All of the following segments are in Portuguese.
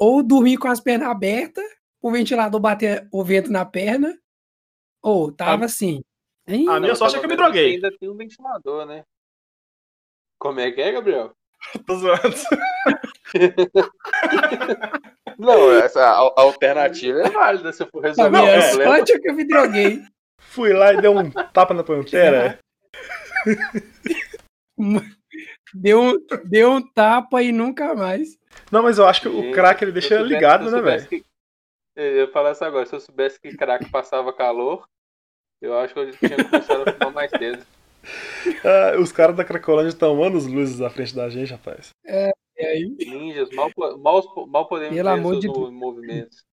ou dormir com as pernas abertas, o ventilador bater o vento na perna, ou tava assim. Hein? A minha sorte é que eu me droguei. Ainda tem um ventilador, né? Como é que é, Gabriel? Tô zoando. Não, essa a- a alternativa é válida se for A resolver minha o problema. sorte é que eu me droguei. Fui lá e dei um tapa na pantera. Deu um, deu um tapa e nunca mais. Não, mas eu acho que o crack ele deixa soubesse- ligado, né, velho? que- Eu ia falar isso agora. Se eu soubesse que crack passava calor, eu acho que eu tinha começado a fumar mais cedo. Ah, os caras da Cracolândia estão anos luzes à frente da gente, rapaz. E aí, Ninjas, mal, mal, mal podemos Pelo ver amor de mo- Deus. movimentos.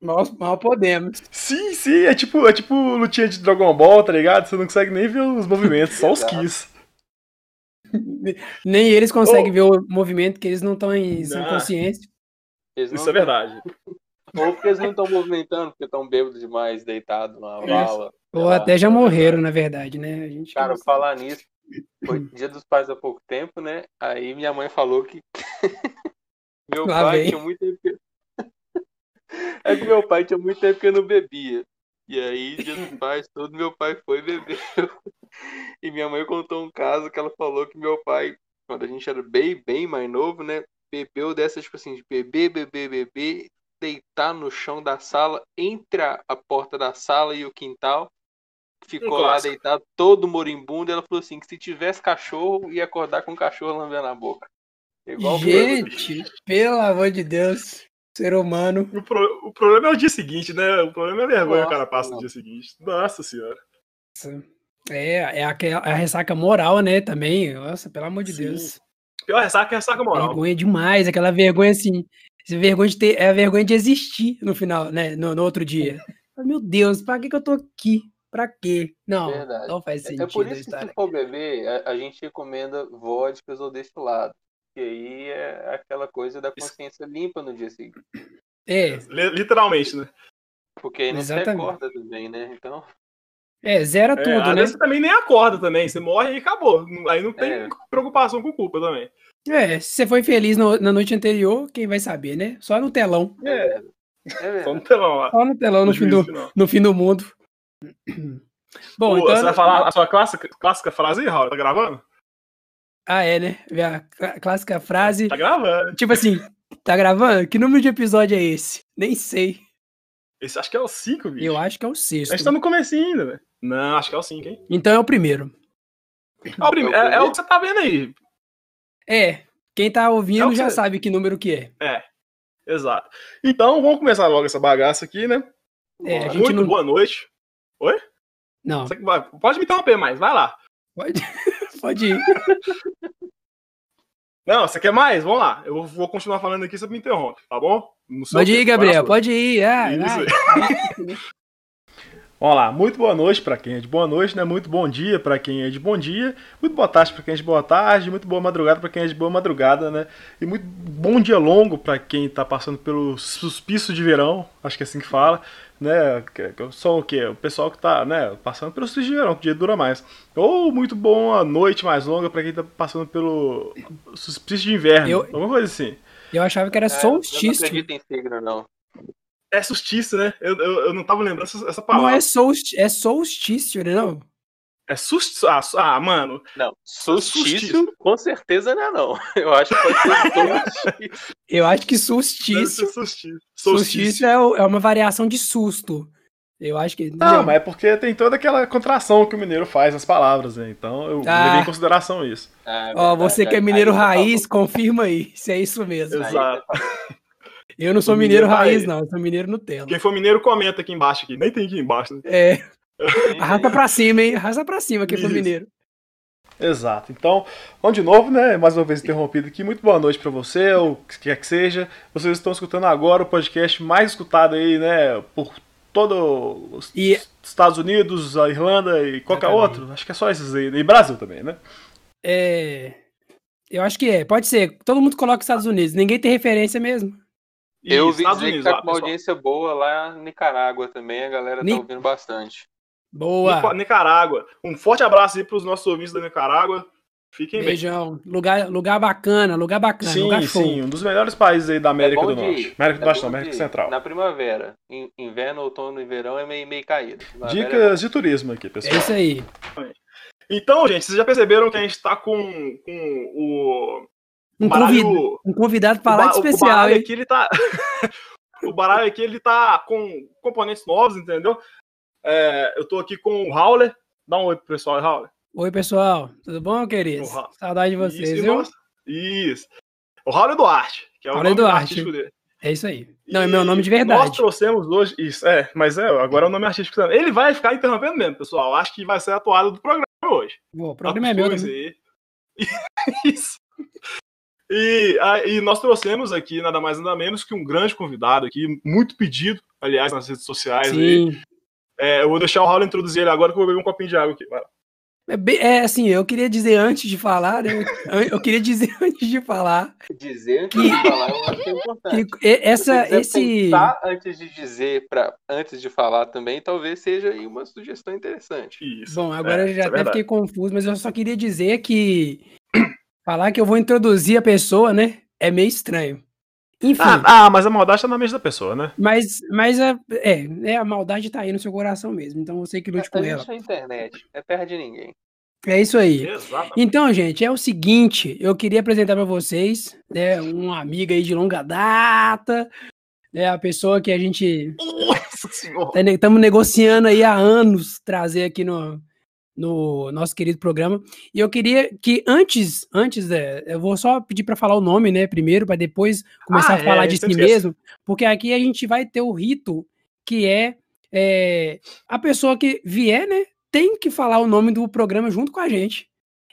mal, mal podemos. Sim, sim, é tipo, é tipo lutinha de Dragon Ball, tá ligado? Você não consegue nem ver os movimentos, só os Exato. Nem eles conseguem ver o movimento, que eles não estão em são Não. conscientes. Eles não- Isso é verdade. Ou porque eles não estão movimentando, porque estão bêbados demais, deitados numa vala. Ou até lá. já morreram, na verdade, né? A gente Cara, falar nisso, foi dia dos pais há pouco tempo, né? Aí minha mãe falou que meu Lá pai vem. tinha muito tempo que... É que meu pai tinha muito tempo que eu não bebia. E aí, dia dos pais, todo meu pai foi beber. E minha mãe contou um caso que ela falou que meu pai, quando a gente era bem, bem mais novo, né? Bebeu dessas, tipo assim, de beber, beber, beber, deitar no chão da sala, entre a, a porta da sala e o quintal. Ficou Um lá deitado, todo moribundo. Ela falou assim: que se tivesse cachorro, ia acordar com o cachorro lambendo a boca. Igual Gente, pelo amor de Deus, ser humano. O, pro- o problema é o dia seguinte, né? O problema é a vergonha que o cara passa no dia seguinte. Nossa senhora. É, é aquela- a ressaca moral, né? Também. Nossa, pelo amor de Sim. Deus. Pior ressaca é ressaca moral. Vergonha demais, aquela vergonha assim. Essa vergonha de ter, é a vergonha de existir no final, né? No, no outro dia. Meu Deus, pra que, que eu tô aqui? Pra quê? Não, Verdade. não faz É- sentido É por a isso que se for beber, a, a gente recomenda vodkas ou destilado. Que aí é aquela coisa da consciência limpa no dia seguinte. É, Li- Literalmente, né? Porque aí não se recorda também, né? Então, é, zera É, tudo, às né? você também nem acorda também. Você morre e acabou. Aí não tem É. preocupação com culpa também. É, se você foi feliz no- na noite anterior, quem vai saber, né? Só no telão. é, É. É só no telão lá. Só no telão no, fim do, no fim do mundo. Bom, Pô, então. Você vai falar a sua clássica, clássica frase aí, Raul? Tá gravando? Ah, é, né? A clá- clássica frase. Tá gravando. Tipo assim, tá gravando? Que número de episódio é esse? Nem sei. Esse acho que é o 5, bicho. Eu acho que é o A sexto. gente tá no comecinho ainda, velho. Não, acho que é o 5, hein? Então é o primeiro. É o, prime- é- é o que você tá vendo aí. É, quem tá É ouvindo o que já você- sabe que número que é. Exato. Então, vamos começar logo essa bagaça aqui, né? É, a gente Muito não. boa noite. Não, Você que vai- Pode me interromper mais, vai lá. pode, pode ir. Não, você quer mais? Vamos lá. Eu vou continuar falando aqui, você me interrompe, tá bom? Pode ir, Gabriel, pode ir. Ah, Isso. vai. Vamos lá, muito boa noite para quem é de boa noite, né? Muito bom dia para quem é de bom dia, muito boa tarde para quem é de boa tarde, muito boa madrugada para quem é de boa madrugada, né? E muito bom dia longo para quem tá passando pelo suspício de verão, acho que é assim que fala, né? Que- que Só o quê? O pessoal que tá, né, passando pelo suspício de verão, que o dia dura mais. Ou muito boa noite mais longa para quem tá passando pelo suspício de inverno, Eu- alguma coisa assim. Eu achava que era É, Eu não solstício. acredito em signo, não. É solstício, né? Eu, eu, eu não tava lembrando essa, essa Não palavra. é solstício, é solstício, né? Não? É solstício. Ah, su- ah, mano. Não, Solstício. com certeza não é não. Eu acho que pode ser. Eu acho que solstício. solstício. Solstício é, é uma variação de susto. Eu acho que. Não, mas é porque tem toda aquela contração que o mineiro faz nas palavras, né? Então eu Ah. levei em consideração isso. Ah, Ó, verdade. você que é Aí mineiro você raiz, confirma aí se é isso mesmo. Aí Exato. Eu não sou mineiro mineiro raiz, não. Eu sou mineiro Nutella. Quem for mineiro, comenta aqui embaixo. Aqui. Nem tem aqui embaixo, né? É, arrasta pra cima, hein? Arrasta pra cima quem for Isso. mineiro. Exato. Então, vamos de novo, né? Mais uma vez interrompido aqui. Muito boa noite pra você, ou o que quer que seja. Vocês estão escutando agora o podcast mais escutado aí, né? Por todo os E- Estados Unidos, a Irlanda e qualquer Exatamente. outro. Acho que é só esses aí. E Brasil também, né? É. Eu acho que é. Pode ser. Todo mundo coloca Estados Unidos. Ninguém tem referência mesmo. E Eu ouvi dizer Unidos, que tá ó, com uma pessoal. audiência boa lá em Nicarágua também, a galera Ni- tá ouvindo bastante. Boa. Nicarágua. Um forte abraço aí pros nossos ouvintes da Nicarágua. Fiquem bem. Beijão. Lugar, lugar bacana, lugar bacana, Sim, lugar sim, um dos melhores países aí da América É do Norte. América do é Norte, não, América Central. Na primavera. In- Inverno, outono e verão é meio, meio caído. Primavera é Dicas de turismo aqui, É pessoal. isso aí. Então, gente, vocês já perceberam que a gente tá com, com o Um, baralho- convid- um convidado pra o, lá de o especial, hein? aqui, ele tá. o baralho aqui, ele tá com componentes novos, entendeu? É, eu tô aqui com o Howler. Dá um oi pro pessoal, Howler. Oi, pessoal. Tudo bom, queridos? Saudade de vocês, Isso, viu? nós- Isso. O Howler Duarte, que é o Howler nome Duarte. dele. É isso aí. Não, é E meu nome de Nós verdade. trouxemos hoje. Isso, é, mas é, agora é o nome artístico também. Ele vai ficar interrompendo mesmo, pessoal. Acho que vai ser a toada do programa hoje. Pô, o programa é meu também. Isso. E, e nós trouxemos aqui nada mais nada menos que um grande convidado aqui, muito pedido, aliás, nas redes sociais. É, eu vou deixar o Raul introduzir ele agora que eu vou beber um copinho de água aqui. Vai. É, bem- é, assim, eu queria dizer antes de falar, né? Eu- Eu queria dizer antes de falar Dizer antes de falar, eu acho que é importante. que essa, Se você esse. pensar antes de dizer, pra, antes de falar também, talvez seja aí uma sugestão interessante. Isso. Bom, agora É, eu já é até verdade. fiquei confuso, mas eu só queria dizer que falar que eu vou introduzir a pessoa, né? É meio estranho. Enfim, Ah, ah, mas a maldade tá na mente da pessoa, né? mas, mas a, é, é, a maldade tá aí no seu coração mesmo, então você que lute a com ela. na internet, é perto de ninguém. É isso aí. Exato. Então, gente, é o seguinte, eu queria apresentar para vocês, né, uma amiga aí de longa data, né, a pessoa que a gente Nossa senhora. estamos negociando aí há anos trazer aqui no, no nosso querido programa. E eu queria que antes, antes, é, eu vou só pedir para falar o nome, né, primeiro, para depois começar Ah, a falar é, de si mesmo, porque aqui a gente vai ter o rito que é, é, a pessoa que vier, né, tem que falar o nome do programa junto com a gente.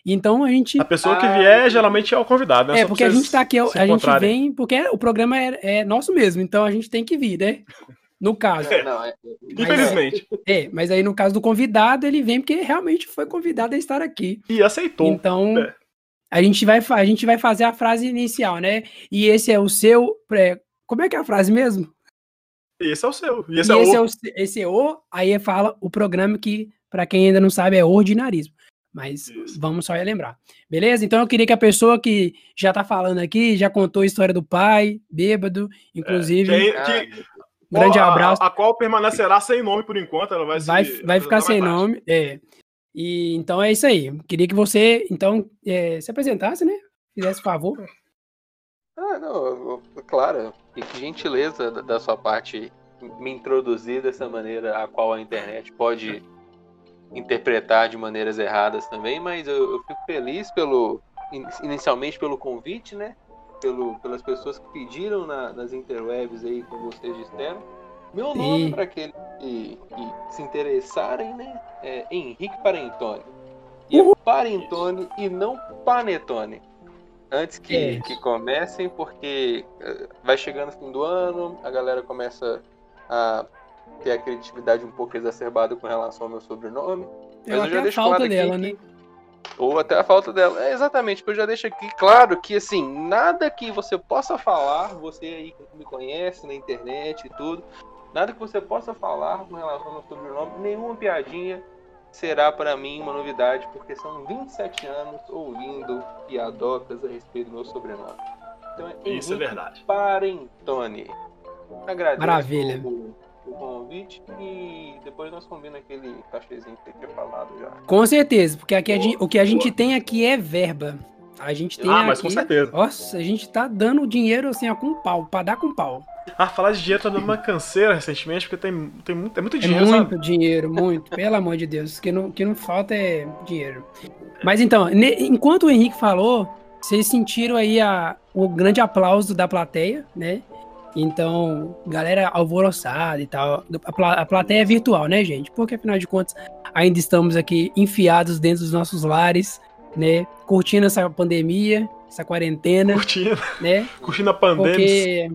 Então a gente A pessoa que Ah, vier geralmente é o convidado, né? é, Só porque a gente tá aqui, a gente vem, porque o programa é, é nosso mesmo, então a gente tem que vir, né? No caso. É, não, é, Infelizmente. É, mas aí no caso do convidado, ele vem porque realmente foi convidado a estar aqui. E aceitou. Então, É. a, gente vai, a gente vai fazer a frase inicial, né? E esse é o seu. é, como é que é a frase mesmo? Esse é o seu. E E esse é esse, é o. o, esse é o. Aí fala o programa que, para quem ainda não sabe, é ordinarismo. Mas Isso. vamos só relembrar. Beleza? Então eu queria que a pessoa que já tá falando aqui, já contou a história do pai, bêbado, inclusive. Quem- ah, que- grande a- a- abraço. A, qual permanecerá sem nome por enquanto. Ela vai, se vai, vai ficar sem nome. É. E então é isso aí. Queria que você, então, é, se apresentasse, né? Fizesse favor. Ah, não, eu- eu- claro, que que gentileza da- da sua parte me introduzir dessa maneira a qual a internet pode interpretar de maneiras erradas também, mas eu, eu fico feliz pelo, in- inicialmente pelo convite, né? Pelo, pelas pessoas que pediram na- nas interwebs aí, como vocês disseram. Meu nome, Sim. para aqueles que, que se interessarem, né? É Henrique Parentoni. E é Parentoni e não Panetone. Antes que, É. que comecem, porque eh, vai chegando o fim do ano, a galera começa a ter a criatividade um pouco exacerbada com relação ao meu sobrenome. Mas Eu eu já a deixo falta claro aqui dela, que- né? Ou até a falta dela. É, exatamente, porque eu já deixo aqui claro que, assim, nada que você possa falar, você aí que me conhece na internet e tudo, nada que você possa falar com relação ao meu sobrenome, nenhuma piadinha será para mim uma novidade, porque são 27 anos ouvindo piadocas a respeito do meu sobrenome. Então é Isso é Henrique verdade. Parentoni. Agradeço Maravilha. O, o convite e depois nós combinamos aquele cachezinho que você tinha falado já. Com certeza, porque aqui Boa, gente- o que a gente boa. tem aqui é verba. A gente tem Ah, aqui. mas com certeza. Nossa, a gente tá dando dinheiro assim, ó, com pau, pra dar com pau. Ah, falar de dinheiro tá dando uma canseira recentemente, porque tem, tem muito, é muito É dinheiro, muito sabe? dinheiro, muito. Pelo amor de Deus. O que não, que não falta é dinheiro. Mas então, ne- enquanto o Henrique falou, vocês sentiram aí a, o grande aplauso da plateia, né? Então, galera alvoroçada e tal. A, pla- a plateia é virtual, né, gente? Porque afinal de contas, ainda estamos aqui enfiados dentro dos nossos lares, né? Curtindo essa pandemia, essa quarentena, Curtindo, né? curtindo a pandemia.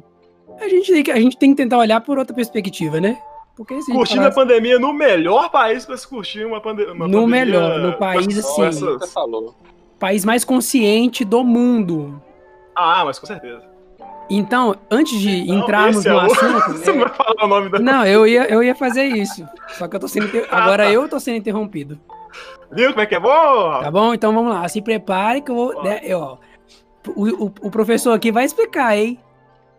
Porque a gente, tem que, a gente tem que tentar olhar por outra perspectiva, né? Porque se a gente Curtindo falar a pandemia no melhor país pra se curtir uma, pande uma No pandemia. melhor, no país, assim. essas- Você falou. país mais consciente do mundo. Ah, mas com certeza. Então, antes de Não, entrarmos esse é no o- assunto. Você não é, vai falar o nome da. não, eu ia, eu ia fazer isso. Só que eu tô sendo. inter- Ah, Agora tá. eu tô sendo interrompido. Viu como é que é bom? Tá bom? Então vamos lá. Se prepare que eu vou. Né, eu, ó, o, o, o professor aqui vai explicar, hein?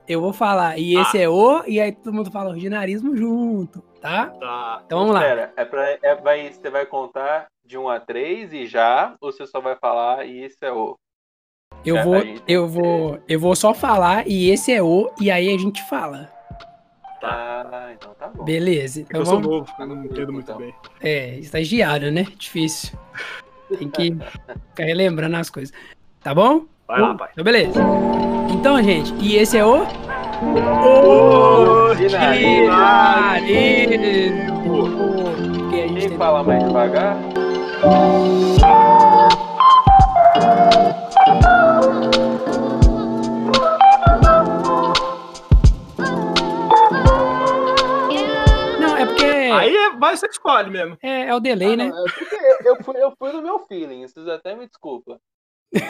Eu vou falar, e esse Ah. é o, e aí todo mundo fala ordinarismo junto, tá? Tá. Então vamos lá. Pera, é pra, é, vai, você vai contar de 1 a 3 e já? Ou você só vai falar e isso é o? Eu vou, eu vou, eu vou só falar, e esse é o, e aí a gente fala. Ah, então tá bom. Beleza. Então eu sou vamos. novo, eu não entendo muito Então. bem. É, estagiário, né? Difícil. Tem que ficar relembrando as coisas. Tá bom? Vai lá, pai. Então, beleza. Então, gente, e esse é o. A gente Quem fala mais devagar? Vai, você escolhe mesmo. É, é o delay, Ah, né? não, é eu, eu fui, eu fui no meu feeling, vocês até me desculpa.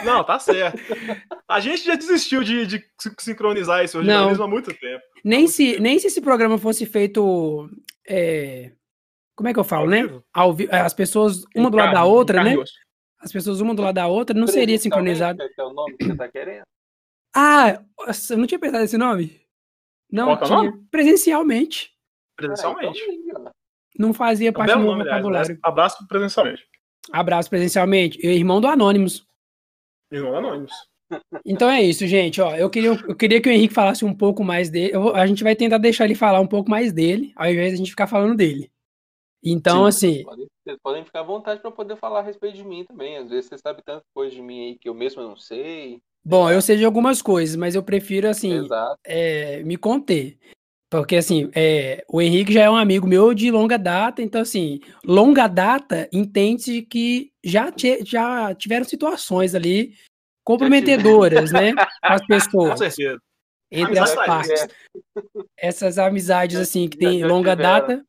Não, tá certo. A gente já desistiu de, de sin- sincronizar esse originalismo há muito tempo. Nem se, nem se esse programa fosse feito. é, Como é que eu falo, Ao né? vivo? Ao vi- As pessoas uma do lado da outra, né? As pessoas uma do lado da outra, não seria sincronizado. É o nome que você tá querendo? Ah, eu não tinha pensado nesse nome. Não Qual que é o tinha. Presencialmente. Presencialmente. Ah, então aí, ó. Não fazia É parte do meu nome, aliás. vocabulário. Abraço presencialmente. Abraço presencialmente. Eu, irmão do Anônimos. Irmão Anônimos. Então é isso, gente. Ó, eu queria, eu queria que o Henrique falasse um pouco mais dele. Eu a gente vai tentar deixar ele falar um pouco mais dele, ao invés de a gente ficar falando dele. Então, assim, Podem- Vocês podem ficar à vontade para poder falar a respeito de mim também. Às vezes você sabe tanta coisa de mim aí que eu mesmo não sei. bom, eu sei de algumas coisas, mas eu prefiro, assim, é, me conter. Porque, assim, é, o Henrique já é um amigo meu de longa data, então, assim, longa data entende que já, ti- já tiveram situações ali comprometedoras, né? Com as Com pessoas, certeza. entre as partes. é. Essas amizades, assim, que tem longa tiveram. data,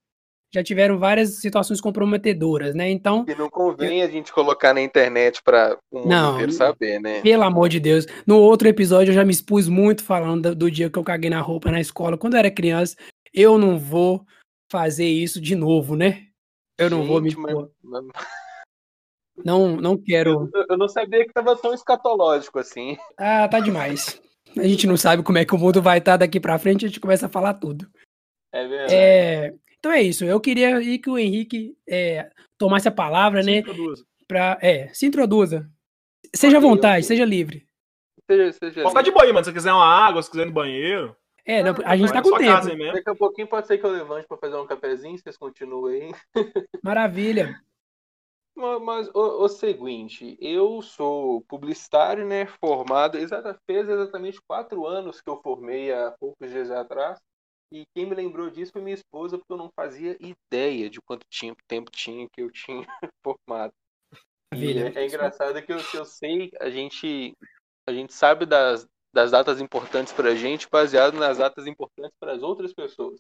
já tiveram várias situações comprometedoras, né? Então, E não convém a gente colocar na internet para o mundo Não, inteiro saber, né? Pelo amor de Deus. No outro episódio eu já me expus muito falando do, do dia que eu caguei na roupa na escola. Quando eu era criança, eu não vou fazer isso de novo, né? Eu não vou me Gente, expor. mas- Não, não quero. Eu, eu não sabia que tava tão escatológico assim. Ah, tá demais. A gente não sabe como é que o mundo vai estar daqui pra frente, a gente começa a falar tudo. É verdade. É, então é isso. Eu queria que o Henrique é, tomasse a palavra, Se né? introduza. Pra, é, se introduza. Seja à vontade, seja livre. Seja, seja Pode ficar de aí, mano. Se você quiser uma água, se quiser ir no banheiro. É, não, a gente tá na com tempo. mesmo. Daqui a pouquinho pode ser que eu levante para fazer um cafezinho, vocês continuem aí. Maravilha. Mas, mas o, o seguinte, eu sou publicitário, né? Formado, exata, fez exatamente quatro anos que eu formei há poucos dias atrás. E quem me lembrou disso foi minha esposa, porque eu não fazia ideia de quanto tinha, tempo tinha que eu tinha formado. É, é engraçado que eu, que eu sei, a gente, a gente sabe das, das datas importantes pra gente baseado nas datas importantes para as outras pessoas.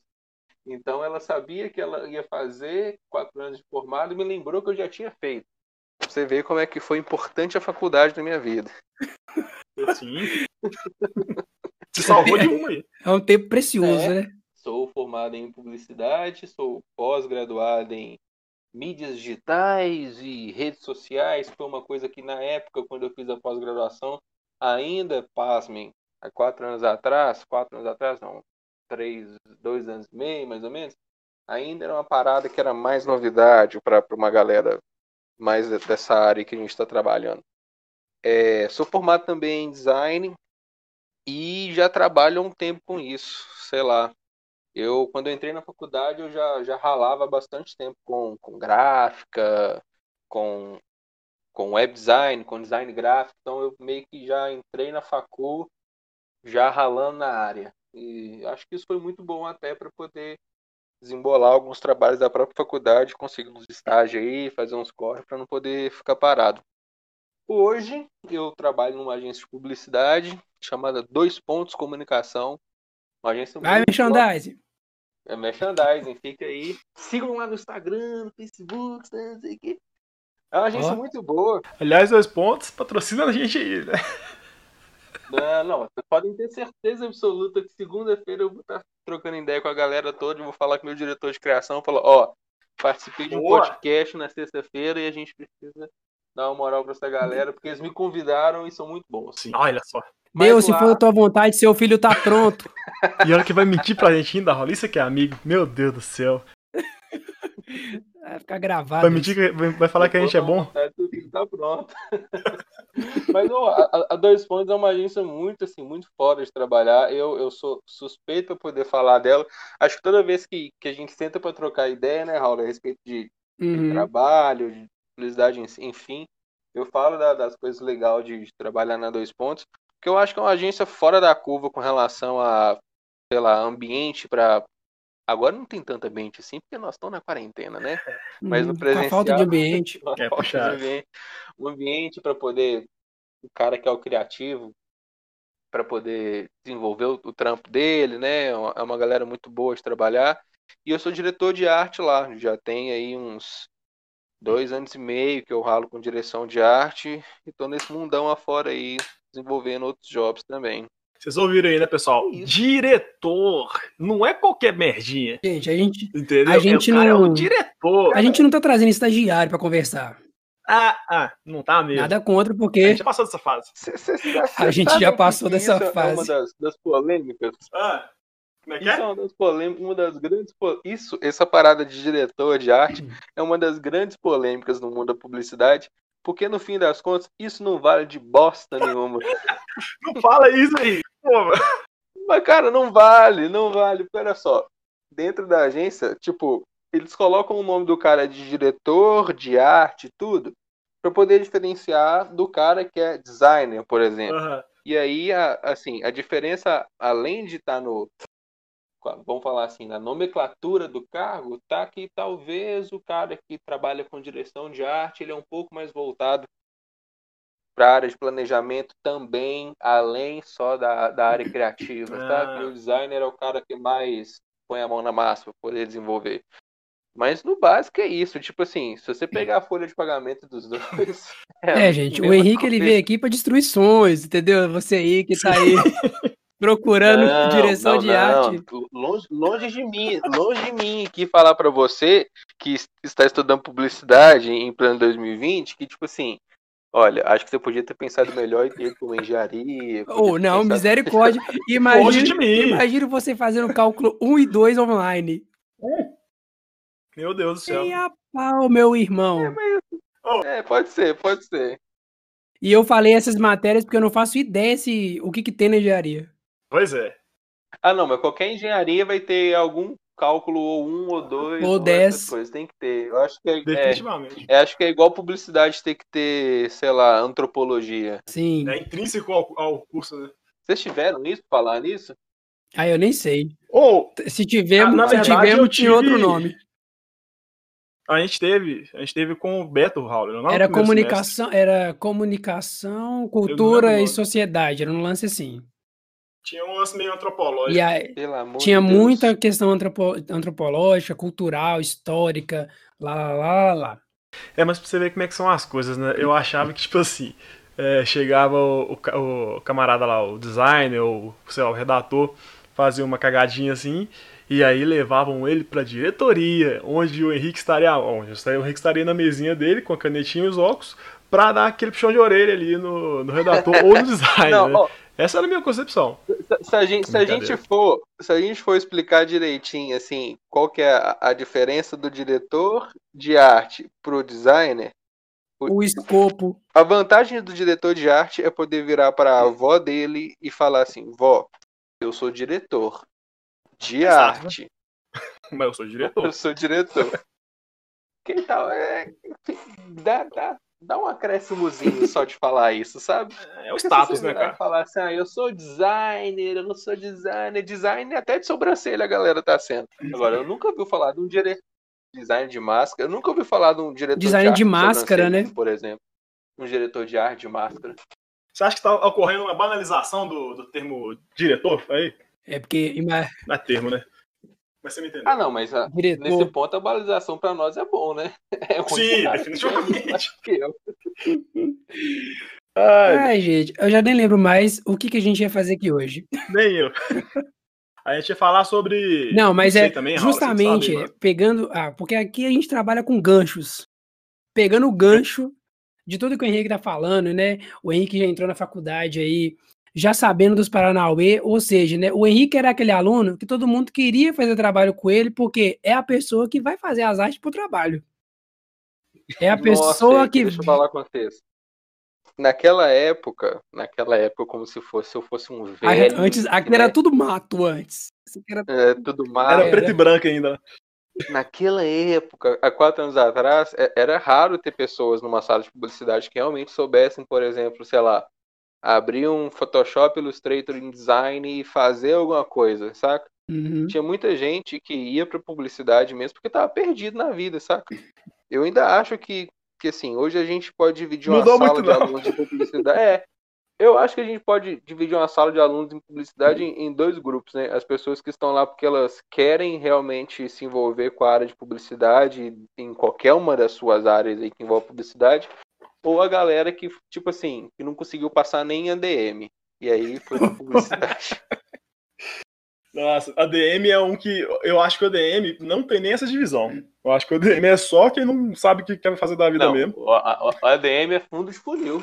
Então ela sabia que ela ia fazer quatro anos de formado e me lembrou que eu já tinha feito. Pra Você vê como é que foi importante a faculdade na minha vida. Sim. Se salvou de uma aí. É um tempo precioso, É. né? Sou formado em publicidade, sou pós-graduado em mídias digitais e redes sociais. Foi uma coisa que na época, quando eu fiz a pós-graduação, ainda, pasmem, há quatro anos atrás, quatro anos atrás, não, três, dois anos e meio, mais ou menos, ainda era uma parada que era mais novidade para uma galera mais dessa área que a gente está trabalhando. É, sou formado também em design e já trabalho há um tempo com isso, sei lá. Eu, quando eu entrei na faculdade, eu já, já ralava bastante tempo com, com gráfica, com, com web design, com design gráfico, então eu meio que já entrei na facu já ralando na área. E acho que isso foi muito bom até para poder desembolar alguns trabalhos da própria faculdade, conseguir uns estágios aí, fazer uns corre para não poder ficar parado. Hoje eu trabalho numa agência de publicidade chamada Dois Pontos Comunicação. Uma agência Vai, merchandising. É merchandising, fica aí. Sigam lá no Instagram, no Facebook, não sei o quê. É uma agência muito boa. Aliás, dois pontos, patrocina a gente aí, né? Não, não, vocês podem ter certeza absoluta que segunda-feira eu vou estar trocando ideia com a galera toda e vou falar com meu diretor de criação. Falar, ó, Participei de um Boa. podcast na sexta-feira e a gente precisa dar uma moral pra essa galera, porque eles me convidaram e são muito bons. Sim, olha só. Mas Deus, se for da tua vontade, seu filho tá pronto. E olha que vai mentir pra gente ainda, rola. Isso que é amigo. Meu Deus do céu. Vai ficar gravado. Vai mentir, que, vai falar que a gente é bom? Vontade, seu filho Tá pronto. Mas ó, a, a Dois Pontos é uma agência muito assim, muito foda de trabalhar. Eu, eu sou suspeito para poder falar dela. Acho que toda vez que, que a gente senta para trocar ideia, né, Raul, a respeito de, de Uhum. trabalho, de publicidade, em si, enfim, eu falo da- das coisas legais de, de trabalhar na Dois Pontos, porque eu acho que é uma agência fora da curva com relação a, sei lá, ambiente para Agora não tem tanto ambiente assim, porque nós estamos na quarentena, né? Mas no Uhum. Com a falta presencial- de ambiente. É falta de puxado. ambiente- um ambiente para poder o cara que é o criativo para poder desenvolver o, o trampo dele, né? É uma- É uma galera muito boa de trabalhar. E eu sou diretor de arte lá, já tem aí uns dois anos e meio que eu ralo com direção de arte e tô nesse mundão afora aí desenvolvendo outros jobs também. Vocês ouviram aí, né, pessoal? Diretor. Não é qualquer merdinha. Gente, a gente, Entendeu? A gente o cara é não- o diretor. a gente não tá trazendo estagiário pra conversar. Ah, ah, não tá mesmo. Nada contra, A porque gente já passou dessa fase. Cê- cê- cê- A cê gente já passou dessa isso É uma fase. das, das polêmicas. Ah, como é que Isso é é? uma das polêmicas, uma das grandes isso, essa parada de diretor de arte é uma das grandes polêmicas no mundo da publicidade, porque no fim das contas isso não vale de bosta nenhuma. Não fala isso aí. Pô. Mas cara, não vale, não vale. Olha só, dentro da agência, tipo, eles colocam o nome do cara de diretor de arte, tudo, para poder diferenciar do cara que é designer, por exemplo. Aham. E aí, a- assim, a diferença, além de estar no. Vamos falar assim, na nomenclatura do cargo, tá que talvez o cara que trabalha com direção de arte, ele é um pouco mais voltado para a área de planejamento também, além só da, da área criativa, tá? Ah. Que o designer é o cara que mais põe a mão na massa para poder desenvolver. Mas no básico é isso, tipo assim, se você pegar a folha de pagamento dos dois. É, a gente, o Henrique ele coisa. veio aqui pra destruir sonhos, entendeu? Você aí que tá aí procurando Não, direção não, de não. arte. Longe, longe de mim, longe de mim aqui falar pra você que es- está estudando publicidade em plano 2020, que tipo assim, olha, acho que você podia ter pensado melhor em uma engenharia. Ou ter não, pensado- misericórdia. Longe de Imagina, mim. imagina você fazendo cálculo 1 e 2 online. Meu Deus do céu. E a pau, meu irmão. É, pode ser, pode ser. E eu falei essas matérias porque eu não faço ideia se, o que, que tem na engenharia. Pois é. Ah, não, mas qualquer engenharia vai ter algum cálculo ou um ou dois Ou ou dez. coisas, tem que ter. Eu acho que é, é, Definitivamente. é, acho que é igual publicidade ter que ter, sei lá, antropologia. Sim. É intrínseco ao, ao curso, né? Vocês tiveram nisso, falar nisso? Aí eu nem sei. Ou Se tivermos, Ah, na se verdade, tivermos eu tinha outro tive- nome. a gente teve, a gente teve com o Beto Raul. no Era comunicação, era comunicação, cultura e sociedade. Era um lance assim. Tinha um lance meio antropológico. E aí, Pelo amor tinha de muita questão antropo- antropológica, cultural, histórica, lá, lá, lá, lá. É, mas pra você ver como é que são as coisas, né? Eu achava que, tipo assim, é, chegava o, o o camarada lá, o designer, ou sei lá, o redator, fazia uma cagadinha assim, e aí levavam ele pra diretoria, onde o Henrique estaria. Onde o Henrique estaria na mesinha dele, com a canetinha e os óculos, pra dar aquele puxão de orelha ali no, no redator ou no designer. Não, né? ó, Essa era a minha concepção. se, se a gente, se a gente for, se a gente for explicar direitinho assim, qual que é a, a diferença do diretor de arte pro designer, O escopo. a vantagem do diretor de arte é poder virar para a avó dele e falar assim, vó, eu sou diretor de Exato. arte, Mas eu sou diretor. eu sou diretor. Que tal? É, dá, dá, dá um acréscimozinho só de falar isso, sabe? É o Porque se status, né, cara? falar assim, ah, eu sou designer, eu não sou designer, designer até de sobrancelha a galera tá sendo. Agora, eu nunca ouvi falar de um diretor design de máscara, eu nunca ouvi falar de um diretor Design arte de máscara, né? Por exemplo. Um diretor de arte de máscara. Você acha que tá ocorrendo uma banalização do, do termo diretor? Aí? É porque Não é termo, né? Mas você me entendeu. Ah, não, mas a- nesse ponto a balização pra nós é bom, né? É Sim, cara. definitivamente. Ai, Ai, gente, eu já nem lembro mais o que, que a gente ia fazer aqui hoje. nem eu. A gente ia falar sobre. Não, mas é também, Raul, justamente sabe, né? pegando. Ah, porque aqui a gente trabalha com ganchos. Pegando o gancho de tudo que o Henrique tá falando, né? O Henrique já entrou na faculdade aí, já sabendo dos Paranauê, ou seja, né? O Henrique era aquele aluno que todo mundo queria fazer trabalho com ele, porque é a pessoa que vai fazer as artes pro trabalho. É a pessoa Nossa, que. Deixa eu falar com vocês. Naquela época, naquela época, como se fosse, se eu fosse um velho. Antes, aqui né? era tudo mato antes. Era- É, tudo mais. Era preto era. e branco ainda. Naquela época, há quatro anos atrás, é- era raro ter pessoas numa sala de publicidade que realmente soubessem, por exemplo, sei lá, abrir um Photoshop, Illustrator, InDesign e fazer alguma coisa, saca? Uhum. Tinha muita gente que ia pra publicidade mesmo porque tava perdido na vida, saca? Eu ainda acho que, que assim, hoje a gente pode dividir uma Mudou sala de não. alunos de publicidade. É, eu acho que a gente pode dividir uma sala de alunos em publicidade em, em dois grupos, né? As pessoas que estão lá porque elas querem realmente se envolver com a área de publicidade, em qualquer uma das suas áreas aí que envolve publicidade, ou a galera que, tipo assim, que não conseguiu passar nem em ADM. E aí foi publicidade. Nossa, a DM é um que. Eu acho que o ADM não tem nem essa divisão. Eu acho que o ADM é só quem não sabe o que quer fazer da vida Não, mesmo. o, a- o ADM é fundo de funil.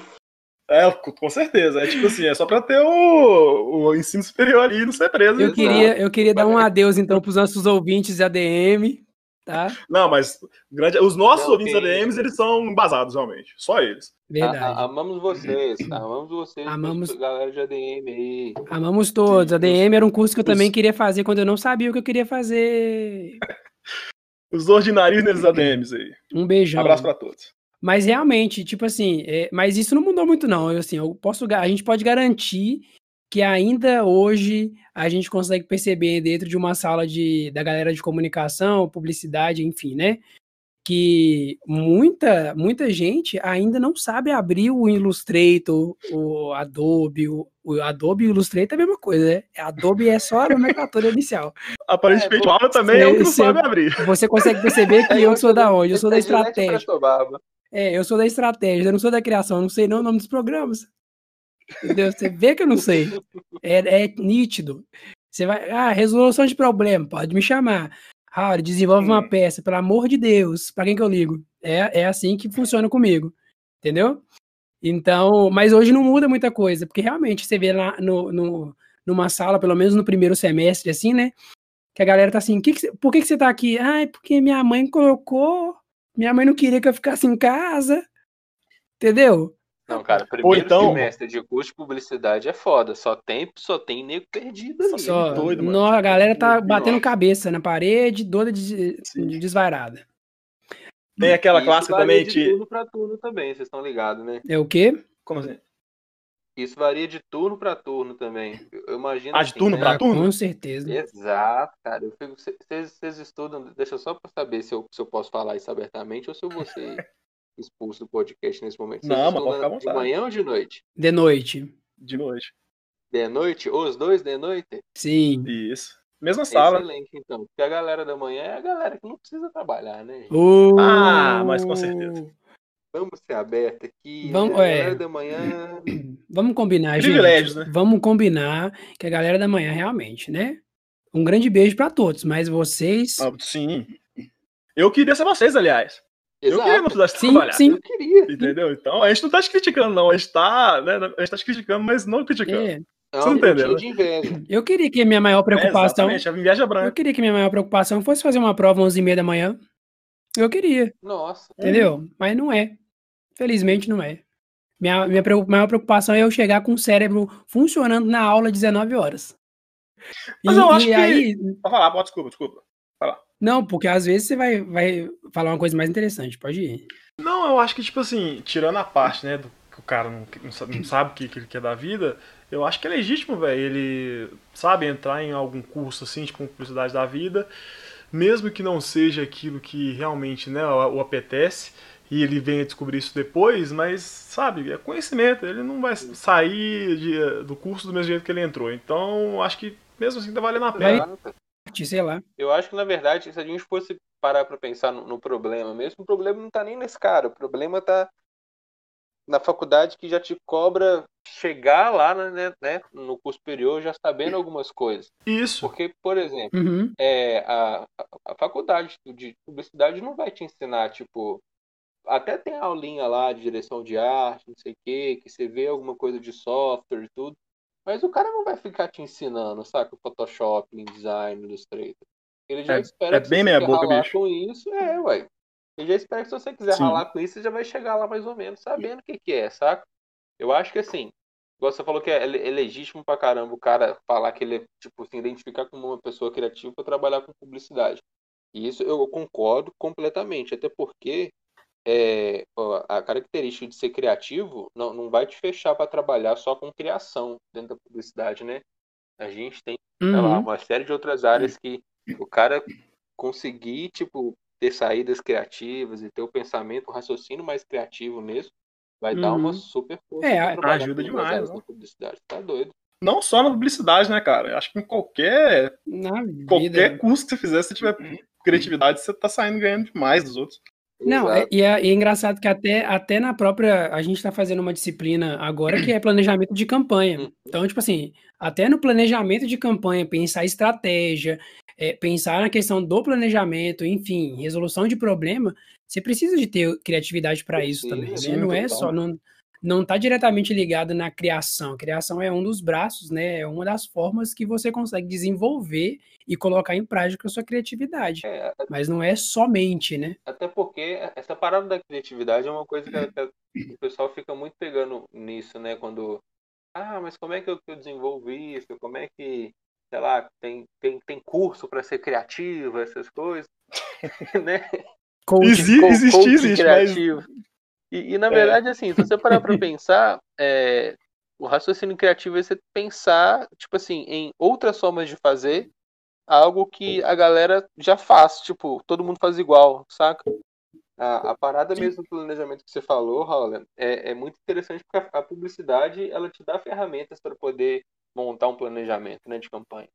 É, com certeza. É tipo assim, é só pra ter o, o ensino superior ali e não ser preso. Eu queria, eu queria dar um adeus, então, para os nossos ouvintes de ADM, tá? Não, mas grande- os nossos Não, ouvintes ADMs, eles são embasados, realmente. Só eles. Verdade. a- amamos vocês, amamos vocês, Amamos- galera de ADM aí. Amamos todos. ADM era um curso que eu os- também queria fazer quando eu não sabia o que eu queria fazer. Os ordinários ADMs aí. Um beijão. Abraço pra todos. Mas realmente, tipo assim, é, mas isso não mudou muito, não. Eu, assim, eu posso, a gente pode garantir que ainda hoje a gente consegue perceber dentro de uma sala de, da galera de comunicação, publicidade, enfim, né? Que muita, muita gente ainda não sabe abrir o Illustrator, o Adobe, o, o Adobe e o Illustrator é a mesma coisa, né? Adobe é só a nomenclatura inicial. Aparentemente, É, o também é o que não você- sabe abrir. Você consegue perceber que É, eu sou da onde? Eu sou da estratégia. É, eu sou da estratégia, eu não sou da criação, eu não sei não o nome dos programas. Entendeu? Você vê que eu não sei. É, é nítido. Você vai. Ah, resolução de problema, pode me chamar. Raul, desenvolve uma Hum. peça, pelo amor de Deus. Pra quem que eu ligo? É, é assim que funciona comigo. Entendeu? Então, mas hoje não muda muita coisa, porque realmente você vê lá no, no, numa sala, pelo menos no primeiro semestre, assim, né? Que a galera tá assim, que que você- por que, que você tá aqui? Ah, é porque minha mãe colocou, minha mãe não queria que eu ficasse em casa. Entendeu? Não, cara, primeiro então- semestre de curso de publicidade é foda. Só tem, só tem nego perdido ali. Só, doido, mano. nó, a galera tá batendo cabeça na parede, toda de, de desvairada. Tem aquela Isso clássica também de turno pra turno também, vocês estão ligados, né? É o quê? Como assim? Isso varia de turno pra turno também. Eu imagino Ah, de assim, turno né? pra turno? Com certeza. Exato, cara. Vocês, estudam, deixa só pra saber se eu, se eu posso falar isso abertamente ou se eu vou ser expulso do podcast nesse momento. Vocês Não, mas pode ficar à de vontade. manhã ou de noite? De noite. De noite. De noite? Os dois de noite? Sim. Isso. Mesma sala. Excelente, então. Porque a galera da manhã é a galera que não precisa trabalhar, né? gente? Uh, Ah, mas com certeza. Vamos ser abertos aqui. Vamos- né? A é. galera da manhã. Vamos combinar, gente. Privilégios, né? Vamos combinar que a galera da manhã realmente, né? Um grande beijo pra todos, mas vocês. Ah, sim. Eu queria ser vocês, aliás. Eu queria não Exato. precisar Sim, trabalhar. sim. Eu queria. Entendeu? Então, a gente não tá te criticando, não. A gente tá, né, a gente tá te criticando, mas não criticando. É, É Você não uma entendeu, inveja. eu queria que a minha maior É, preocupação. exatamente, a inveja eu branca. queria que minha maior preocupação fosse fazer uma prova às 11h30 da manhã. Eu queria. Nossa. Entendeu? Mas não é. Felizmente não é. Minha, minha maior preocupação é eu chegar com o cérebro funcionando na aula 19 horas. Mas e, eu acho e que- aí, Pode falar, desculpa, desculpa. Não, porque às vezes você vai, vai falar uma coisa mais interessante, pode ir. Não, eu acho que, tipo assim, tirando a parte, né, do que o cara não, não sabe, o que, que ele quer da vida, eu acho que é legítimo, velho, ele, sabe, entrar em algum curso, assim, de publicidade da vida, mesmo que não seja aquilo que realmente, né, o, apetece, e ele venha descobrir isso depois, mas, sabe, é conhecimento, ele não vai sair de- do curso do mesmo jeito que ele entrou. Então, acho que, mesmo assim, tá valendo a pena. Sei lá. Eu acho que, na verdade, se a gente fosse parar pra pensar no, no problema mesmo, o problema não tá nem nesse cara. O problema tá na faculdade que já te cobra chegar lá né, né, no curso superior já sabendo algumas coisas. Isso. Porque, por exemplo, Uhum. é, a, a, a faculdade de publicidade não vai te ensinar, tipo, até tem aulinha lá de direção de arte, não sei o quê, que você vê alguma coisa de software e tudo, mas o cara não vai ficar te ensinando, saca? Photoshop, InDesign, Illustrator. Ele já É- espera é que bem se meia você boca, ralar bicho. com isso, é, ué. Ele já espera que se você quiser Sim. ralar com isso, você já vai chegar lá mais ou menos sabendo o que, que é, saca? Eu acho que assim, igual você falou que é, é legítimo pra caramba o cara falar que ele é, tipo, se identificar como uma pessoa criativa pra trabalhar com publicidade. E isso eu concordo completamente, até porque é, a característica de ser criativo não, não vai te fechar para trabalhar só com criação dentro da publicidade, né? A gente tem sei lá, Uhum. uma série de outras áreas que o cara conseguir, tipo, ter saídas criativas e ter o pensamento, o raciocínio mais criativo mesmo, vai dar uma Uhum. super força É, ajuda demais, da publicidade. Tá doido. Não só na publicidade, né, cara? Acho que em qualquer, Na vida. qualquer curso que você fizer, se tiver criatividade, você tá saindo ganhando demais dos outros. Não, é, e é, é engraçado que até, até na própria. A gente está fazendo uma disciplina agora que é planejamento de campanha. Uhum. Então, tipo assim, até no planejamento de campanha, pensar estratégia, é, pensar na questão do planejamento, enfim, resolução de problema, você precisa de ter criatividade para isso Precisa, também, né? sim, Não é só. Não, não está diretamente ligado na criação. A criação é um dos braços, né? É uma das formas que você consegue desenvolver e colocar em prática a sua criatividade. É, Mas não é somente, né? até porque essa parada da criatividade é uma coisa que, o pessoal fica muito pegando nisso, né? Quando. Ah, mas como é que eu, que eu desenvolvo isso? Como é que, sei lá, tem, tem, tem curso para ser criativo, essas coisas, né? Coaching. Exi- Co- existir, coaching existe, mas criativo. E, e, na É. verdade, assim, se você parar pra pensar, é, o raciocínio criativo é você pensar, tipo assim, em outras formas de fazer algo que a galera já faz, tipo, todo mundo faz igual, saca? A, a parada mesmo do planejamento que você falou, Raul, é, é muito interessante porque a, a publicidade, ela te dá ferramentas para poder montar um planejamento, né, de campanha.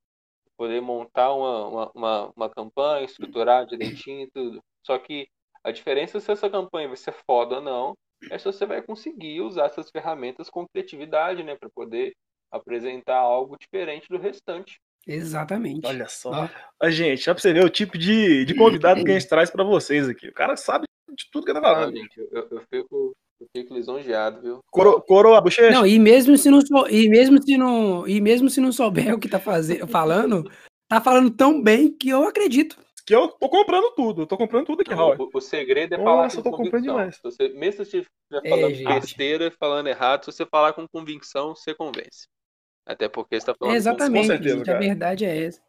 Poder montar uma, uma, uma, uma campanha, estruturar direitinho e tudo. Só que a diferença se essa campanha vai ser foda ou não, é se você vai conseguir usar essas ferramentas com criatividade, né, para poder apresentar algo diferente do restante. Exatamente. Olha só. Ó, A gente, já pra você ver o tipo de, de convidado que a gente traz pra vocês aqui. O cara sabe de tudo que tá Ah, falando. gente, eu, eu, fico, eu fico lisonjeado, viu? Coro, coroa a bochecha? Não, e mesmo se não sou, e mesmo se não, e mesmo se não souber o que tá fazendo, falando, tá falando tão bem que eu acredito. Que eu tô comprando tudo. Eu tô comprando tudo aqui, Raul. O, o segredo é falar Nossa, eu com tô comprando convicção. demais. Se você, mesmo se você estiver falando gente. besteira, falando errado, se você falar com convicção, você convence. Até porque você tá falando É, com exatamente, certeza, gente, a verdade é essa.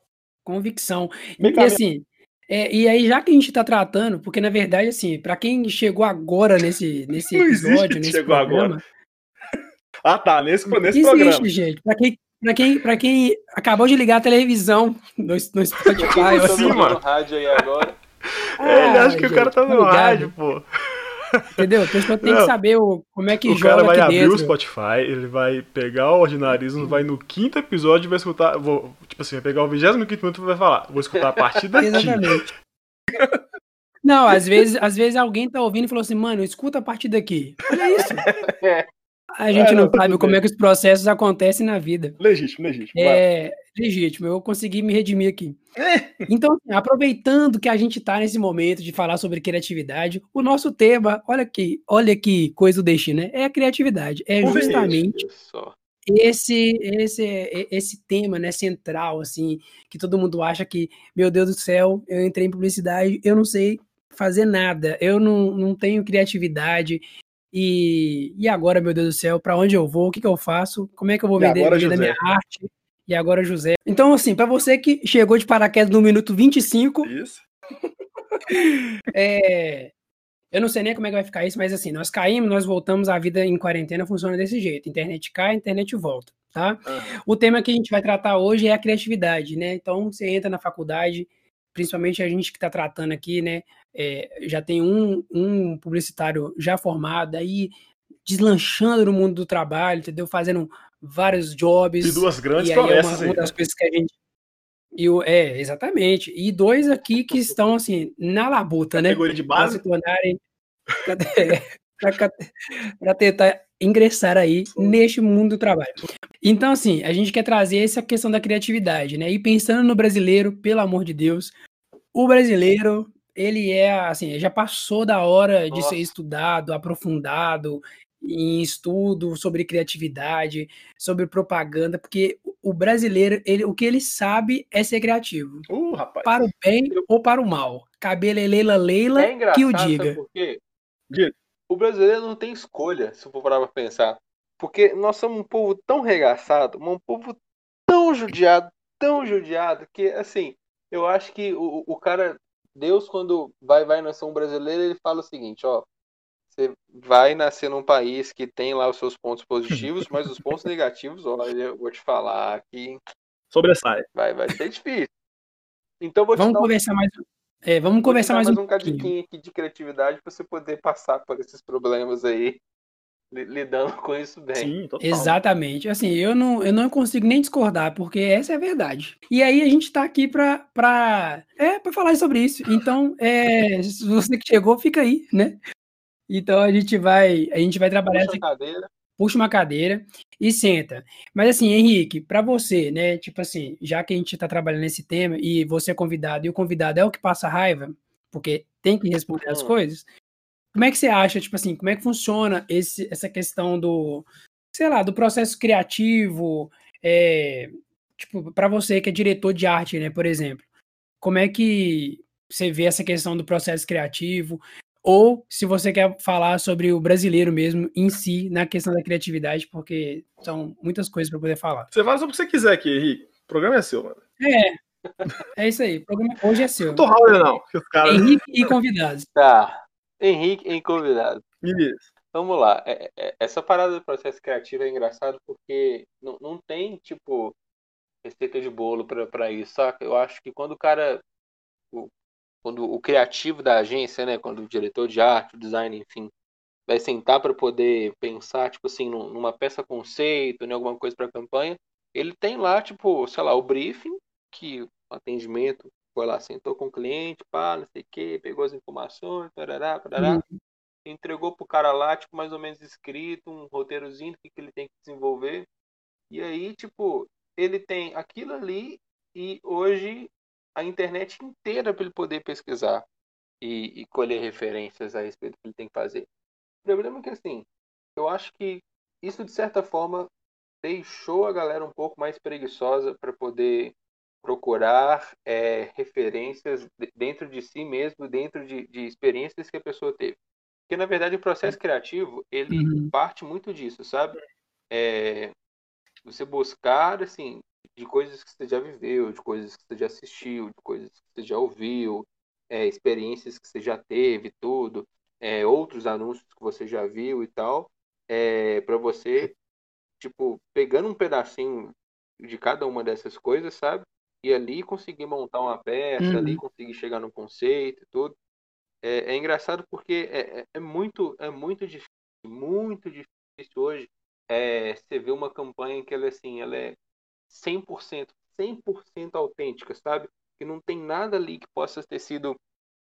Convicção. Vem E assim, é, e aí já que a gente tá tratando, porque na verdade assim, para quem chegou agora nesse nesse Não existe episódio, que nesse chegou programa, Ah, tá. Nesse, nesse existe, programa. gente. Para quem Pra quem, pra quem acabou de ligar a televisão no, no Spotify, Sim, assim, mano. no rádio aí agora. É, ele acha que o gente, cara tá no ligado? rádio, pô. Entendeu? A pessoa tem Não. que saber o, como é que o joga cara vai aqui abrir dentro. o Spotify, ele vai pegar o Ordinarismo, vai no quinto episódio e vai escutar. Vou, tipo assim, vai pegar o 25 minuto e vai falar. Vou escutar a partir daqui. Exatamente. Não, às vezes, às vezes alguém tá ouvindo e falou assim, mano, escuta a partir daqui. Olha isso. É. A gente É, não não, sabe como bem. é que os processos acontecem na vida. Legítimo, legítimo. vai. É legítimo, eu consegui me redimir aqui. Então, assim, aproveitando que a gente tá nesse momento de falar sobre criatividade, o nosso tema, olha aqui, olha que coisa do destino, né? É a criatividade. É justamente esse esse esse tema, né, central assim, que todo mundo acha que, meu Deus do céu, eu entrei em publicidade, eu não sei fazer nada, eu não, não tenho criatividade. E, e agora, meu Deus do céu, para onde eu vou? O que, que eu faço? Como é que eu vou vender, agora, vender a minha arte? E agora, José. Então, assim, para você que chegou de paraquedas no minuto 25, Isso. é, eu não sei nem como é que vai ficar isso, mas assim, nós caímos, nós voltamos, a vida em quarentena funciona desse jeito. Internet cai, internet volta, tá? O tema que a gente vai tratar hoje é a criatividade, né? Então, você entra na faculdade, principalmente a gente que está tratando aqui, né? É, já tem um, um publicitário já formado, aí deslanchando no mundo do trabalho, entendeu? Fazendo vários jobs. E duas grandes E aí é uma, promessas uma aí. das coisas que a gente. E o, é, exatamente. E dois aqui que estão, assim, na labuta, né? Categoria de Para base. se tornarem. para tentar ingressar aí neste mundo do trabalho. Então, assim, a gente quer trazer essa questão da criatividade, né? E pensando no brasileiro, pelo amor de Deus, o brasileiro, ele é, assim, já passou da hora de Nossa. ser estudado, aprofundado em estudo sobre criatividade, sobre propaganda, porque o brasileiro, ele, o que ele sabe é ser criativo. Uh, para o bem ou para o mal. Cabelo é Leila Leila é que o diga. Por quê? O brasileiro não tem escolha, se for parar pra pensar. Porque nós somos um povo tão regaçado, um povo tão judiado, tão judiado, que assim, eu acho que o, o cara, Deus, quando vai, vai nascer um brasileiro, ele fala o seguinte, ó, você vai nascer num país que tem lá os seus pontos positivos, mas os pontos negativos, olha, eu vou te falar que. Sobressai. Vai, vai ser difícil. Então vou Vamos conversar um... mais. É, vamos conversar mais, mais um, um aqui de criatividade para você poder passar por esses problemas aí, lidando com isso bem. Sim, total. Exatamente. Assim, eu não, eu não consigo nem discordar, porque essa é a verdade. E aí a gente está aqui para pra, é, pra falar sobre isso. Então, é, se você que chegou, fica aí, né? Então a gente vai, a gente vai trabalhar. Puxa, cadeira. Puxa uma cadeira e senta. Mas assim, Henrique, para você, né? Tipo assim, já que a gente está trabalhando nesse tema e você é convidado e o convidado é o que passa raiva, porque tem que responder as hum. coisas. Como é que você acha, tipo assim, como é que funciona esse, essa questão do, sei lá, do processo criativo, é, tipo, para você que é diretor de arte, né, por exemplo, como é que você vê essa questão do processo criativo? ou se você quer falar sobre o brasileiro mesmo em si, na questão da criatividade, porque são muitas coisas para poder falar. Você fala sobre o que você quiser aqui, Henrique. O programa é seu, mano. É. É isso aí. O programa hoje é seu. Não tô Raul, não. Cara... Henrique e convidados. Tá. Henrique e convidados. Isso. Vamos lá. É, é, essa parada do processo criativo é engraçado porque não, não tem, tipo, receita de bolo para isso, saca? Eu acho que quando o cara quando o criativo da agência, né, quando o diretor de arte, o design, enfim, vai sentar para poder pensar, tipo assim, numa peça conceito, em né, alguma coisa para campanha, ele tem lá, tipo, sei lá, o briefing, que o atendimento foi lá, sentou com o cliente, pá, não sei o quê, pegou as informações, parará, parará, uhum. entregou pro cara lá, tipo, mais ou menos escrito, um roteirozinho do que, que ele tem que desenvolver. E aí, tipo, ele tem aquilo ali e hoje a internet inteira para ele poder pesquisar e, e, colher referências a respeito do que ele tem que fazer. O problema é que, assim, eu acho que isso, de certa forma, deixou a galera um pouco mais preguiçosa para poder procurar é, referências dentro de si mesmo, dentro de, de, experiências que a pessoa teve. Porque, na verdade, o processo criativo, ele uhum. parte muito disso, sabe? É, você buscar, assim, de coisas que você já viveu, de coisas que você já assistiu, de coisas que você já ouviu, é, experiências que você já teve, tudo, é, outros anúncios que você já viu e tal, é, para você, tipo, pegando um pedacinho de cada uma dessas coisas, sabe? E ali conseguir montar uma peça, uhum. ali conseguir chegar no conceito e tudo. É, é engraçado porque é, é, é muito, é muito difícil, muito difícil hoje é, você ver uma campanha que ela, assim, ela é 100%, 100% autêntica, sabe? Que não tem nada ali que possa ter sido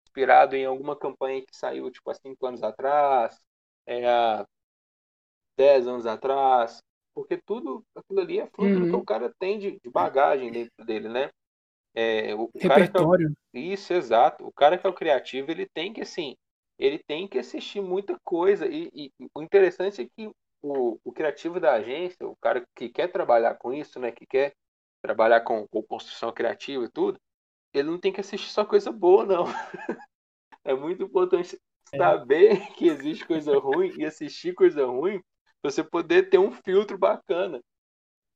inspirado em alguma campanha que saiu, tipo, há 5 anos atrás, é, há 10 anos atrás, porque tudo aquilo ali é fruto uhum. do que uhum. o cara tem de, de bagagem dentro dele, né? É, o, Repertório. Cara é o, isso, exato. O cara que é o criativo, ele tem que, assim, ele tem que assistir muita coisa. E, e o interessante é que o, o criativo da agência, o cara que quer trabalhar com isso, né, que quer trabalhar com, com construção criativa e tudo, ele não tem que assistir só coisa boa, não. é muito importante é. saber que existe coisa ruim e assistir coisa ruim pra você poder ter um filtro bacana.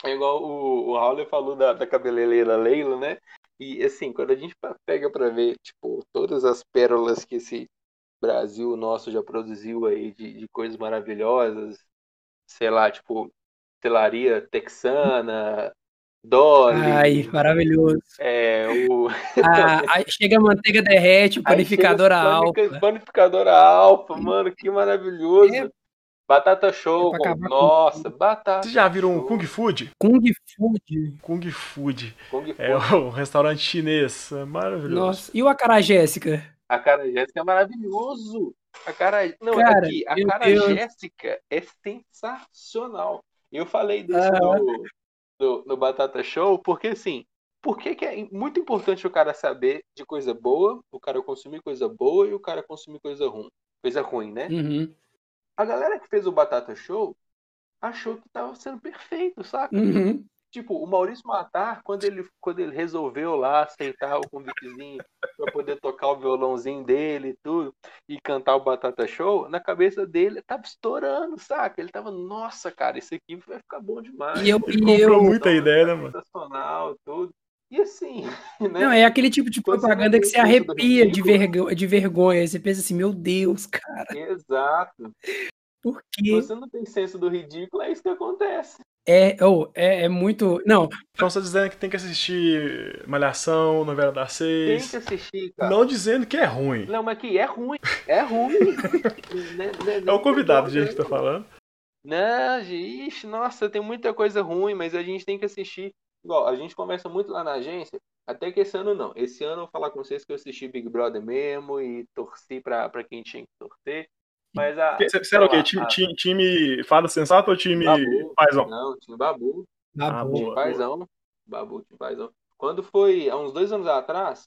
É igual o, o Raul falou da, da cabeleireira Leila, né? E assim, quando a gente pega para ver, tipo, todas as pérolas que esse Brasil nosso já produziu aí de, de coisas maravilhosas, sei lá, tipo, telaria texana, Dolly. Ai, maravilhoso. É, o... ah, chega a manteiga derrete, panificadora alfa. Panificadora alfa, mano, que maravilhoso. É. Batata show, é nossa, batata. Vocês já viram um Kung Food? Kung Food. Kung Food. Kung Food. É um restaurante chinês, é maravilhoso. Nossa, e o Acará Jéssica? A cara Jéssica é maravilhoso. A cara. Não, Cara, aqui, a cara Deus. Jéssica é sensacional. Eu falei disso no, no, no Batata Show, porque assim, por que, que é muito importante o cara saber de coisa boa, o cara consumir coisa boa e o cara consumir coisa ruim. Coisa ruim, né? Uhum. A galera que fez o Batata Show achou que tava sendo perfeito, saca? Uhum. Tipo, o Maurício Matar, quando ele, quando ele resolveu lá aceitar o convitezinho pra poder tocar o violãozinho dele e tudo, e cantar o Batata Show, na cabeça dele tava estourando, saca? Ele tava, nossa, cara, isso aqui vai ficar bom demais. E eu, Ele e comprou eu muita ideia, né, mano? Sensacional, tudo. E assim, né? Não, é aquele tipo de Quando propaganda que você arrepia de, ridículo. vergo- de vergonha. Você pensa assim, meu Deus, cara, Exato. Por Se quê? você não tem senso do ridículo, é isso que acontece. É, oh, é, é muito. Não, Então você tá dizendo que tem que assistir Malhação, Novela das Tem Seis. que assistir, cara. Não dizendo que é ruim. Não, mas que é ruim. É ruim. Né- né- É o convidado, né- gente, que tá falando. Não, ixi, nossa, tem muita coisa ruim, mas a gente tem que assistir. Igual, a gente conversa muito lá na agência, até que esse ano não. Esse ano eu vou falar com vocês que eu assisti Big Brother mesmo e torci pra, pra quem tinha que torcer. Mas a. Você você era o quê? Time, a- time, time Fada Sensato ou time Babu. Paizão? Não, time Babu. na Ah, boa. Paizão. Babu, time Paizão. Quando foi, há uns dois anos atrás,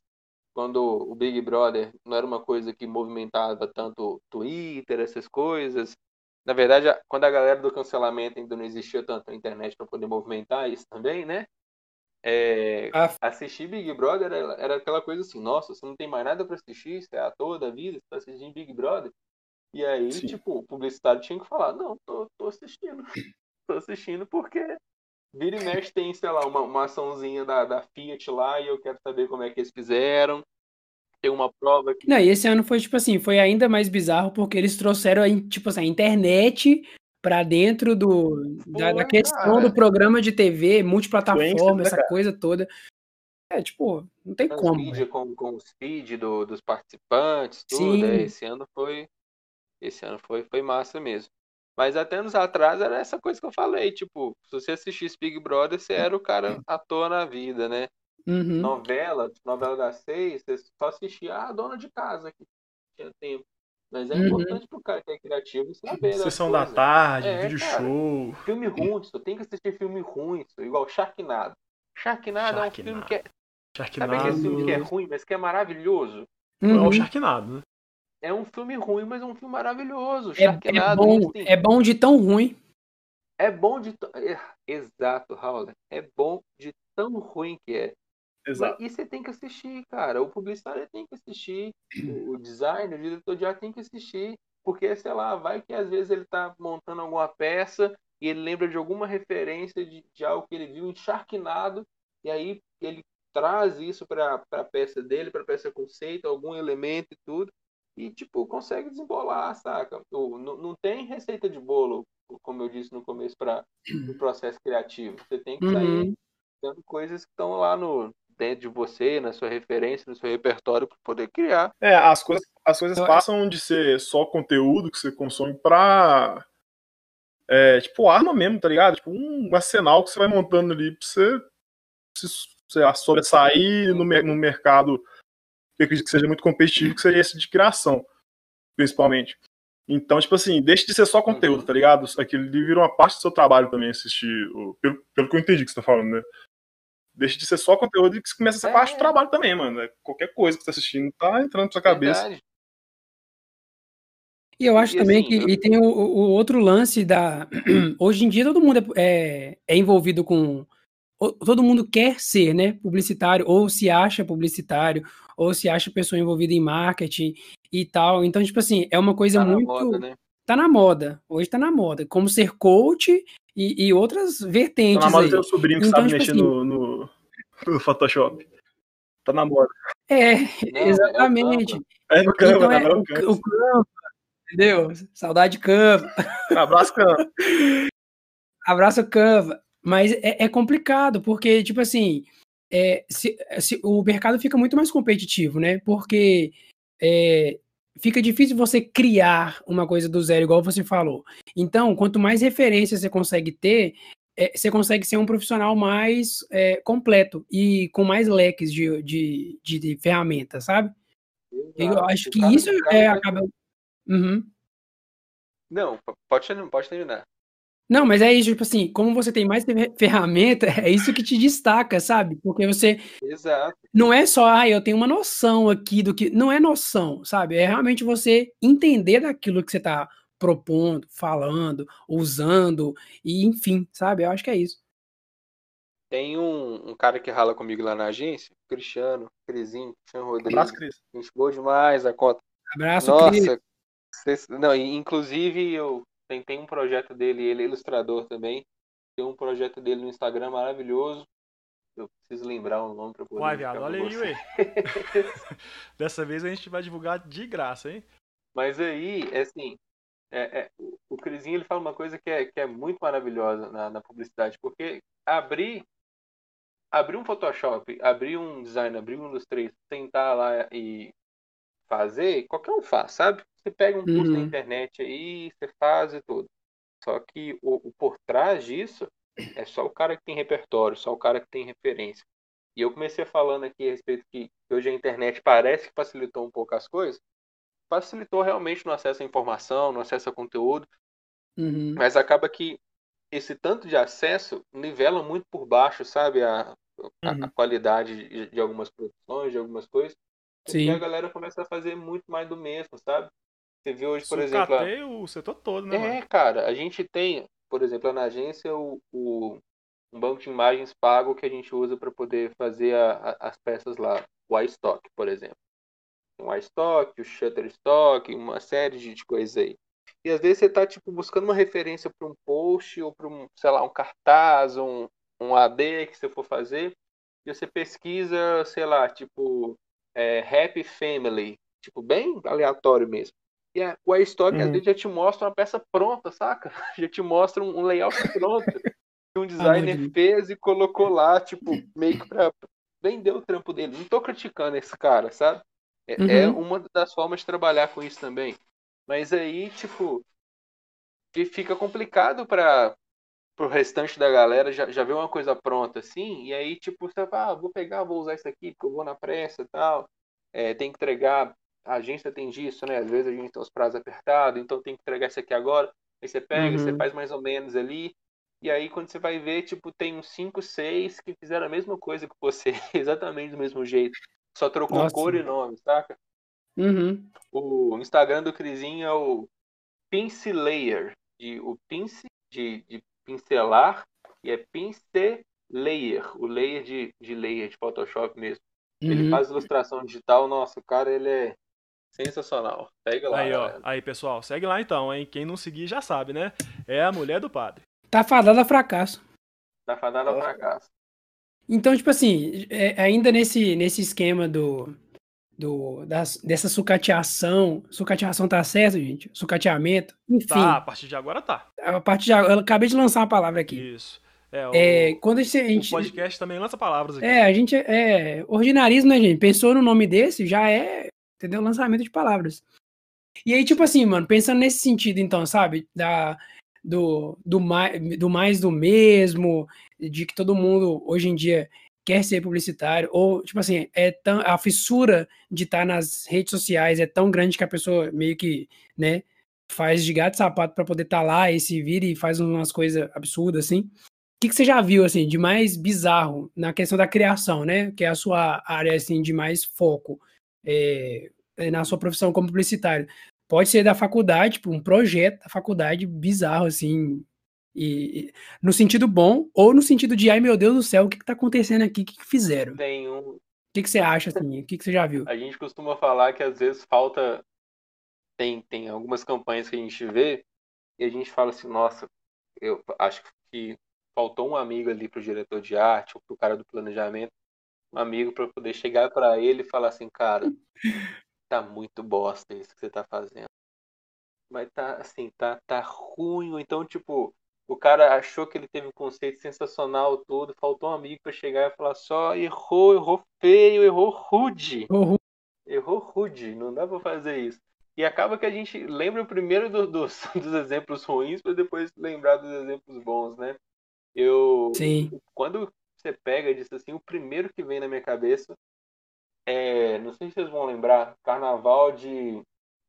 quando o Big Brother não era uma coisa que movimentava tanto Twitter, essas coisas. Na verdade, quando a galera do cancelamento ainda não existia tanto a internet para poder movimentar isso também, né? É, Ah, assistir Big Brother era, era aquela coisa assim, nossa, você não tem mais nada para assistir, você é ator da vida, você tá assistindo Big Brother. E aí, Sim. tipo, o publicitário tinha que falar, não, tô, tô assistindo. tô assistindo porque vira e mexe tem, sei lá, uma, uma açãozinha da, da Fiat lá e eu quero saber como é que eles fizeram. Tem uma prova que Não, e esse ano foi, tipo assim, foi ainda mais bizarro porque eles trouxeram, a, tipo assim, a internet pra dentro do, da, da questão cara. do programa de TV, multiplataforma, né, essa cara? coisa toda. É, tipo, não tem como. transmídia com, com os feed do, dos participantes, tudo. Sim. esse ano foi. Esse ano foi, foi massa mesmo. Mas até anos atrás era essa coisa que eu falei, tipo, se você assistisse Big Brother, você era o cara ator na vida, né? Uhum. Novela, novela das seis, você só assistia a dona de casa que tinha tempo. Mas é Uhum. importante pro cara que é criativo saber. Sessão da tarde, É, vídeo cara. show. Filme ruim, só tem que assistir filme ruim, só, igual Sharknado. Sharknado, é um filme Sharknado. que é. Sabe Sharknado. aquele filme que é ruim, mas que é maravilhoso? É Uhum. o Sharknado, né? É um filme ruim, mas é um filme maravilhoso. É, é Sharknado, bom, assim, é bom de tão ruim. é bom de. t- é, Exato, Raul. É bom de tão ruim que é. Exato. E você tem que assistir, cara. O publicitário tem que assistir. O, designer, o diretor de arte tem que assistir. Porque, sei lá, vai que às vezes ele tá montando alguma peça e ele lembra de alguma referência de, de algo que ele viu em Sharknado. E aí ele traz isso para a peça dele, para a peça conceito, algum elemento e tudo. E, tipo, consegue desembolar, saca? Não, não tem receita de bolo, como eu disse no começo, para o processo criativo. Você tem que sair Uhum. dando coisas que estão lá no dentro de você, na sua referência, no seu repertório, para poder criar. É, as coisas, as coisas Eu- passam de ser só conteúdo que você consome pra. É, tipo, arma mesmo, tá ligado? Tipo, um arsenal que você vai montando ali pra você, se, sei lá, sobressair no, mer- no mercado que eu acredito que seja muito competitivo, que seria esse de criação, principalmente. Então, tipo assim, deixa de ser só conteúdo, Uhum. tá ligado? Aquilo ali vira uma parte do seu trabalho também, assistir, o- pelo, pelo que eu entendi que você tá falando, né? Deixa de ser só conteúdo e que começa a ser É. parte do trabalho também, mano. É, Qualquer coisa que você tá assistindo tá entrando na sua cabeça. Verdade. E eu acho E, também assim, que eu- e tem o, o outro lance da. Hoje em dia todo mundo é, é, é envolvido com. Todo mundo quer ser, né? Publicitário, ou se acha publicitário, ou se acha pessoa envolvida em marketing e tal. Então, tipo assim, é uma coisa Tá na muito. moda, né? Tá na moda. Hoje tá na moda. Como ser coach e, e outras Tá vertentes na moda aí. sobrinho que Então, sabe tipo mexer assim- no, no, no Photoshop. Tá na moda. É, Não, é o exatamente. Canva. É no Canva, Então tá é no o, Canva. o Canva, entendeu? Saudade de Canva. Abraço, Canva. Abraço Canva. Mas é, é complicado, porque, tipo assim, é, se- se- o mercado fica muito mais competitivo, né? Porque é, fica difícil você criar uma coisa do zero, igual você falou. Então, quanto mais referências você consegue ter, é, você consegue ser um profissional mais é, completo e com mais leques de, de, de, de ferramentas, sabe? Eu Exato. acho O que cara- isso o cara é, acaba. Uhum. Não, pode, pode terminar. Não, mas é isso, tipo assim, como você tem mais ferramenta, é isso que te destaca, sabe? Porque você. Exato. Não é só, ah, eu tenho uma noção aqui do que. Não é noção, sabe? É realmente você entender daquilo que você tá propondo, falando, usando, e enfim, sabe? Eu acho que é isso. Tem um, um cara que rala comigo lá na agência, Cristiano, Crisinho, Cristiano Rodrigues. Abraço, Cris. Gente boa demais a conta. Abraço, Nossa, Cris. cês- não, e inclusive eu tem, tem um projeto dele, ele é ilustrador também. Tem um projeto dele no Instagram maravilhoso. Eu preciso lembrar o nome para poder. Uai, viado, pra olha aí, ué. Dessa vez a gente vai divulgar de graça, hein? Mas aí, é assim, é, é, o- o Crisinho ele fala uma coisa que é, que é muito maravilhosa na, na publicidade, porque abrir, abrir um Photoshop, abrir um design, abrir um Illustrator, sentar lá e fazer, qualquer um faz, sabe? Você pega um curso na Uhum. internet aí, você faz e tudo. Só que o, o por trás disso é só o cara que tem repertório, só o cara que tem referência. E eu comecei falando aqui a respeito que hoje a internet parece que facilitou um pouco as coisas. Facilitou realmente no acesso à informação, no acesso a conteúdo, Uhum. mas acaba que esse tanto de acesso nivela muito por baixo, sabe? A, a- a Uhum. qualidade de, de algumas produções, de algumas coisas. Sim. a galera começa a fazer muito mais do mesmo, sabe? Você vê hoje, por exemplo, a- o setor todo, né, mano? é, cara, a gente tem, por exemplo, na agência, o, o- um banco de imagens pago que a gente usa para poder fazer a- a- as peças lá, o iStock, por exemplo. Tem o iStock, o Shutterstock, uma série de, de coisas aí. E às vezes você tá, tipo, buscando uma referência para um post ou para um, sei lá, um cartaz, um, um AD que você for fazer, e você pesquisa, sei lá, tipo, é, Happy Family, tipo, bem aleatório mesmo. E a, iStock às Uhum. vezes já te mostra uma peça pronta, saca? Já te mostra um, um layout pronto. Que um designer Deus. fez e colocou lá, tipo, meio que pra vender o trampo dele. Não tô criticando esse cara, sabe? É, Uhum. é uma das formas de trabalhar com isso também. Mas aí, tipo, que fica complicado para pro restante da galera já, já vê uma coisa pronta assim, e aí, tipo, você fala, ah, vou pegar, vou usar isso aqui, porque eu vou na pressa e tal. É, tem que entregar, a agência tem disso, né? Às vezes a gente tem os prazos apertados, então tem que entregar isso aqui agora. Aí você pega, você Uhum. faz mais ou menos ali. E aí, quando você vai ver, tipo, tem uns 5, 6 que fizeram a mesma coisa que você, exatamente do mesmo jeito. Só trocou Nossa. cor e nome, saca? Uhum. O Instagram do Crisinho é o Pincelayer. De, o pince de, de pincelar e é pincelayer. O layer de, de layer, de Photoshop mesmo. Ele Uhum. faz ilustração digital. Nossa, o cara, ele é sensacional. Pega lá, Aí, ó. Aí, pessoal, segue lá então, hein? Quem não seguir já sabe, né? É a mulher do padre. Tá fadada a fracasso. Tá fadada ao fracasso. Então, tipo assim, é, ainda nesse, nesse esquema do, do das, dessa sucateação, sucateação tá certo, gente? Sucateamento, enfim, Tá, a partir de agora tá. a partir de agora, eu acabei de lançar uma palavra aqui. Isso. É, o, É, quando a gente, a o gente- podcast também lança palavras aqui. é, a gente é ordinarismo, né, gente? Pensou no nome desse, já é, entendeu? Lançamento de palavras. E aí, tipo assim, mano, pensando nesse sentido, então, sabe? Da, do, do, mais, do mais do mesmo, de que todo mundo hoje em dia quer ser publicitário, ou, tipo assim, é tão, a fissura de estar nas redes sociais é tão grande que a pessoa meio que, né, faz de gato e sapato para poder estar lá e se vira e faz umas coisas absurdas, assim. O que, que você já viu, assim, de mais bizarro na questão da criação, né? Que é a sua área, assim, de mais foco é, na sua profissão como publicitário. Pode ser da faculdade, tipo, um projeto da faculdade bizarro, assim, e, no sentido bom, ou no sentido de, ai meu Deus do céu, o que, que tá acontecendo aqui? O que, que fizeram? O Tem um. que, que você acha, assim? O que, que você já viu? A gente costuma falar que às vezes falta. Tem, tem algumas campanhas que a gente vê e a gente fala assim, nossa, eu acho que faltou um amigo ali pro diretor de arte ou pro cara do planejamento, um amigo para poder chegar para ele e falar assim, cara, tá muito bosta isso que você tá fazendo. Mas tá assim, tá, tá ruim. Ou então, tipo, o cara achou que ele teve um conceito sensacional todo, faltou um amigo para chegar e falar só, errou, errou feio, errou rude. Horror. Errou rude, não dá pra fazer isso. E acaba que a gente lembra primeiro do- dos, dos exemplos ruins para depois lembrar dos exemplos bons, né? Eu, Sim. quando você pega disso assim, o primeiro que vem na minha cabeça é, não sei se vocês vão lembrar, Carnaval de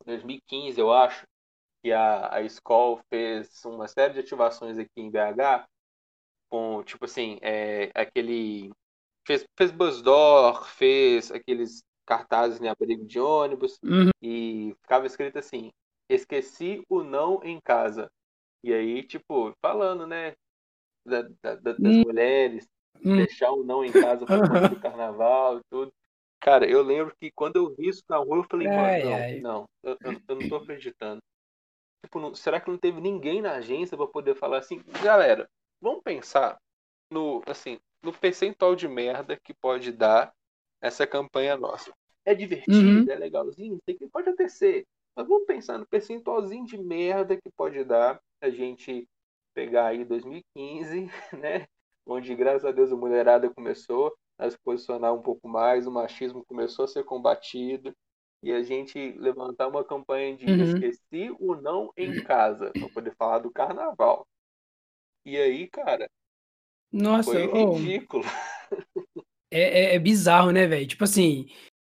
2015, eu acho, que a, a escola fez uma série de ativações aqui em BH, com, tipo assim, é, aquele. Fez, fez bus door, fez aqueles cartazes em abrigo de ônibus, Uhum. e ficava escrito assim: esqueci o não em casa. E aí, tipo, falando, né, da, da- da- das Hum. mulheres, Hum. deixar o não em casa por conta do carnaval e tudo. Cara, eu lembro que quando eu vi isso na rua, eu falei, mano, não, não, eu- eu não tô acreditando. Tipo, não- será que não teve ninguém na agência pra poder falar assim, galera, vamos pensar no, assim, no percentual de merda que pode dar essa campanha nossa. É divertido, Uhum. é legalzinho, tem que, pode até ser. Mas vamos pensar no percentualzinho de merda que pode dar a gente pegar aí 2015, né? Onde, graças a Deus, a mulherada começou a se posicionar um pouco mais, o machismo começou a ser combatido, e a gente levantar uma campanha de Uhum. esqueci o não em casa, para poder falar do carnaval. E aí, cara, Nossa, foi ridículo. é, é- é bizarro, né, velho? Tipo assim,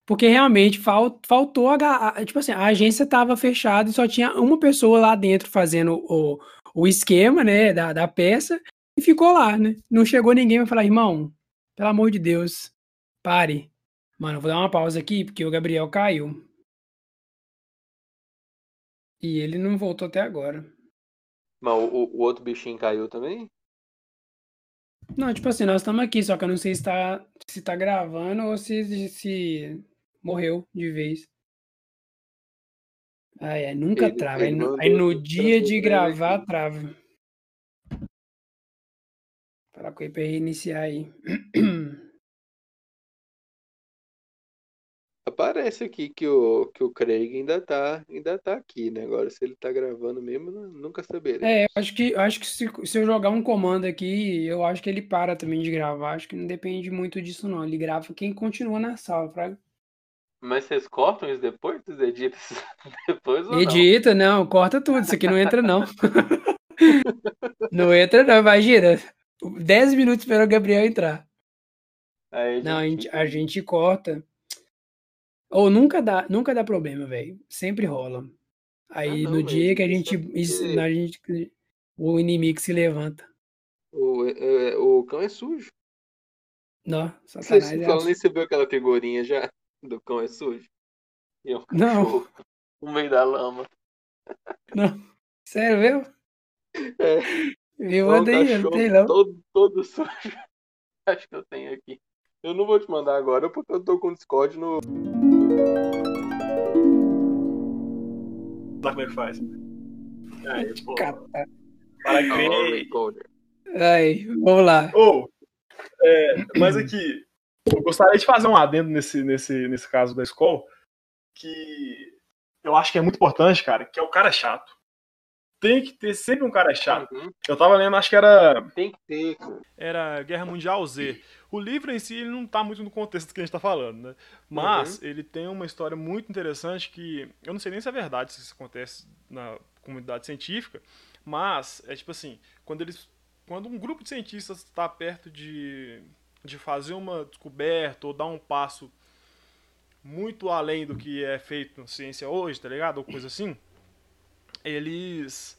porque realmente fal- faltou a, a- Tipo assim, a agência tava fechada e só tinha uma pessoa lá dentro fazendo o, o esquema, né, da, da peça, e ficou lá, né? Não chegou ninguém pra falar, irmão, pelo amor de Deus, pare. Mano, eu vou dar uma pausa aqui, porque o Gabriel caiu. E ele não voltou até agora. Mas o, o outro bichinho caiu também? Não, tipo assim, nós estamos aqui, só que eu não sei se tá, se tá gravando ou se, se morreu de vez. Ai, é, nunca Ele- trava. Aí ele no, mandou aí no dia de gravar, trava. Falar com ele pra reiniciar aí. Aparece aqui que o, que o Craig ainda tá, ainda tá aqui, né? Agora, se ele tá gravando mesmo, nu- nunca saberemos. É, eu acho que, eu acho que se, se eu jogar um comando aqui, eu acho que ele para também de gravar. Acho que não depende muito disso, não. Ele grava quem continua na sala, fraga. Mas vocês cortam isso depois? Vocês editam isso depois ou não? Edita, não, corta tudo. Isso aqui não entra, não. não entra, não, imagina. 10 minutos esperando o Gabriel entrar. Aí, Não, a gente, a gente corta. Ou nunca dá, nunca dá problema, velho. Sempre rola. Aí Ah, não, no dia que a gente, é isso- porque- a gente. O inimigo se levanta. O, é- o cão é sujo. Não, Satanás é falam nem você viu aquela figurinha já do cão é sujo? E é um Não. no meio da lama. Sério, viu? É, Me é manda aí, eu não cachorro tenho não. todo, todo sujo. Acho que eu tenho aqui. Eu não vou te mandar agora porque eu tô com o Discord no. Sabe como é que faz? Aí, pô. Cata. Para crer. Aí, vamos lá. Ô, é, mas aqui, eu gostaria de fazer um adendo nesse, nesse, nesse caso da escola, que eu acho que é muito importante, cara, que é o cara chato. Tem que ter sempre um cara chato. Uhum. Eu tava lendo, acho que era. Tem que ter, cara. Era Guerra Mundial Z. O livro em si ele não tá muito no contexto do que a gente tá falando, né? Mas ele tem uma história muito interessante que. Eu não sei nem se é verdade se isso acontece na comunidade científica, mas é tipo assim, quando eles. Quando um grupo de cientistas está perto de, de fazer uma descoberta ou dar um passo muito além do que é feito na ciência hoje, tá ligado? Ou coisa assim, eles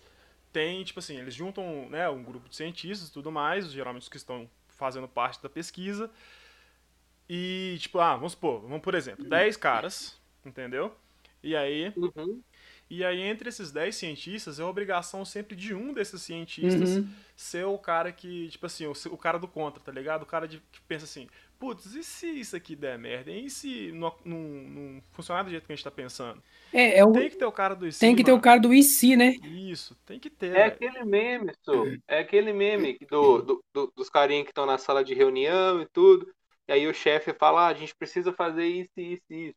têm, tipo assim, eles juntam né, um grupo de cientistas e tudo mais, geralmente os que estão fazendo parte da pesquisa, e, tipo, ah, vamos supor, vamos por exemplo, 10 caras, entendeu? E aí, Uhum. e aí entre esses 10 cientistas, é obrigação sempre de um desses cientistas Uhum. ser o cara que, tipo assim, o, o cara do contra, tá ligado? O cara de, que pensa assim, putz, e se isso aqui der merda? E se não, não, não funcionar do jeito que a gente tá pensando? É, é o, Tem que ter o cara do IC, tem que ter o mano. cara do IC, né? Isso, tem que ter, É velho. aquele meme, Su. É aquele meme do, do, do- dos carinhas que estão na sala de reunião e tudo. E aí o chefe fala, ah, a gente precisa fazer isso, isso, isso.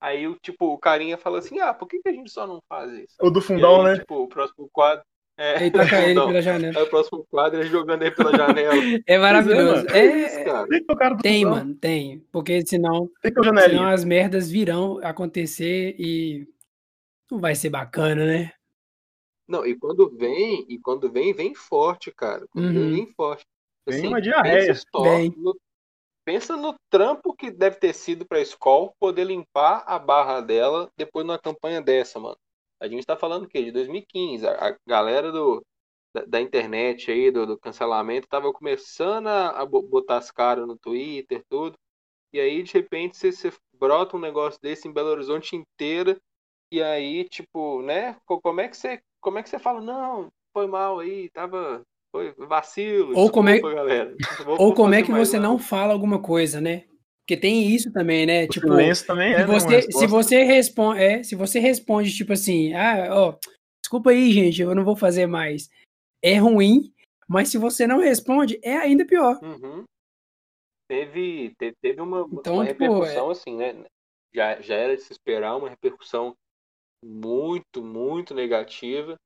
Aí o tipo, o carinha fala assim, ah, por que, que a gente só não faz isso? O do fundão, aí, né? tipo, o próximo quadro. É, Ele taca ele não. pela janela. Aí o próximo quadro é ele jogando ele pela janela. É maravilhoso. É isso, É, cara. Tem mano, tem. Porque senão, Tem senão as merdas virão acontecer e não vai ser bacana, né? Não, e quando vem, e quando vem, vem forte, cara. Quando Uhum. vem, vem forte. Vem Assim, uma diarreia. pensa Vem. no- pensa no trampo que deve ter sido para a escola poder limpar a barra dela depois de uma campanha dessa, mano. A gente está falando que de 2015, a, a galera do, da, da, internet aí, do, do cancelamento, tava começando a, a, botar as caras no Twitter, tudo. E aí, de repente, você, você brota um negócio desse em Belo Horizonte inteira. E aí, tipo, né? Como é que você, como é que você fala, não, foi mal aí, tava foi vacilo. Ou como é, galera. Vou, ou como é que você não fala alguma coisa, né? Porque tem isso também, né? O tipo, silêncio também é, você, né, se você responde, é, se você responde tipo assim, ah, ó, desculpa aí, gente, eu não vou fazer mais. É ruim, mas se você não responde, é ainda pior. Uhum. Teve, teve, teve uma, então, uma tipo, repercussão é... assim, né? Já, já era de se esperar uma repercussão muito, muito negativa.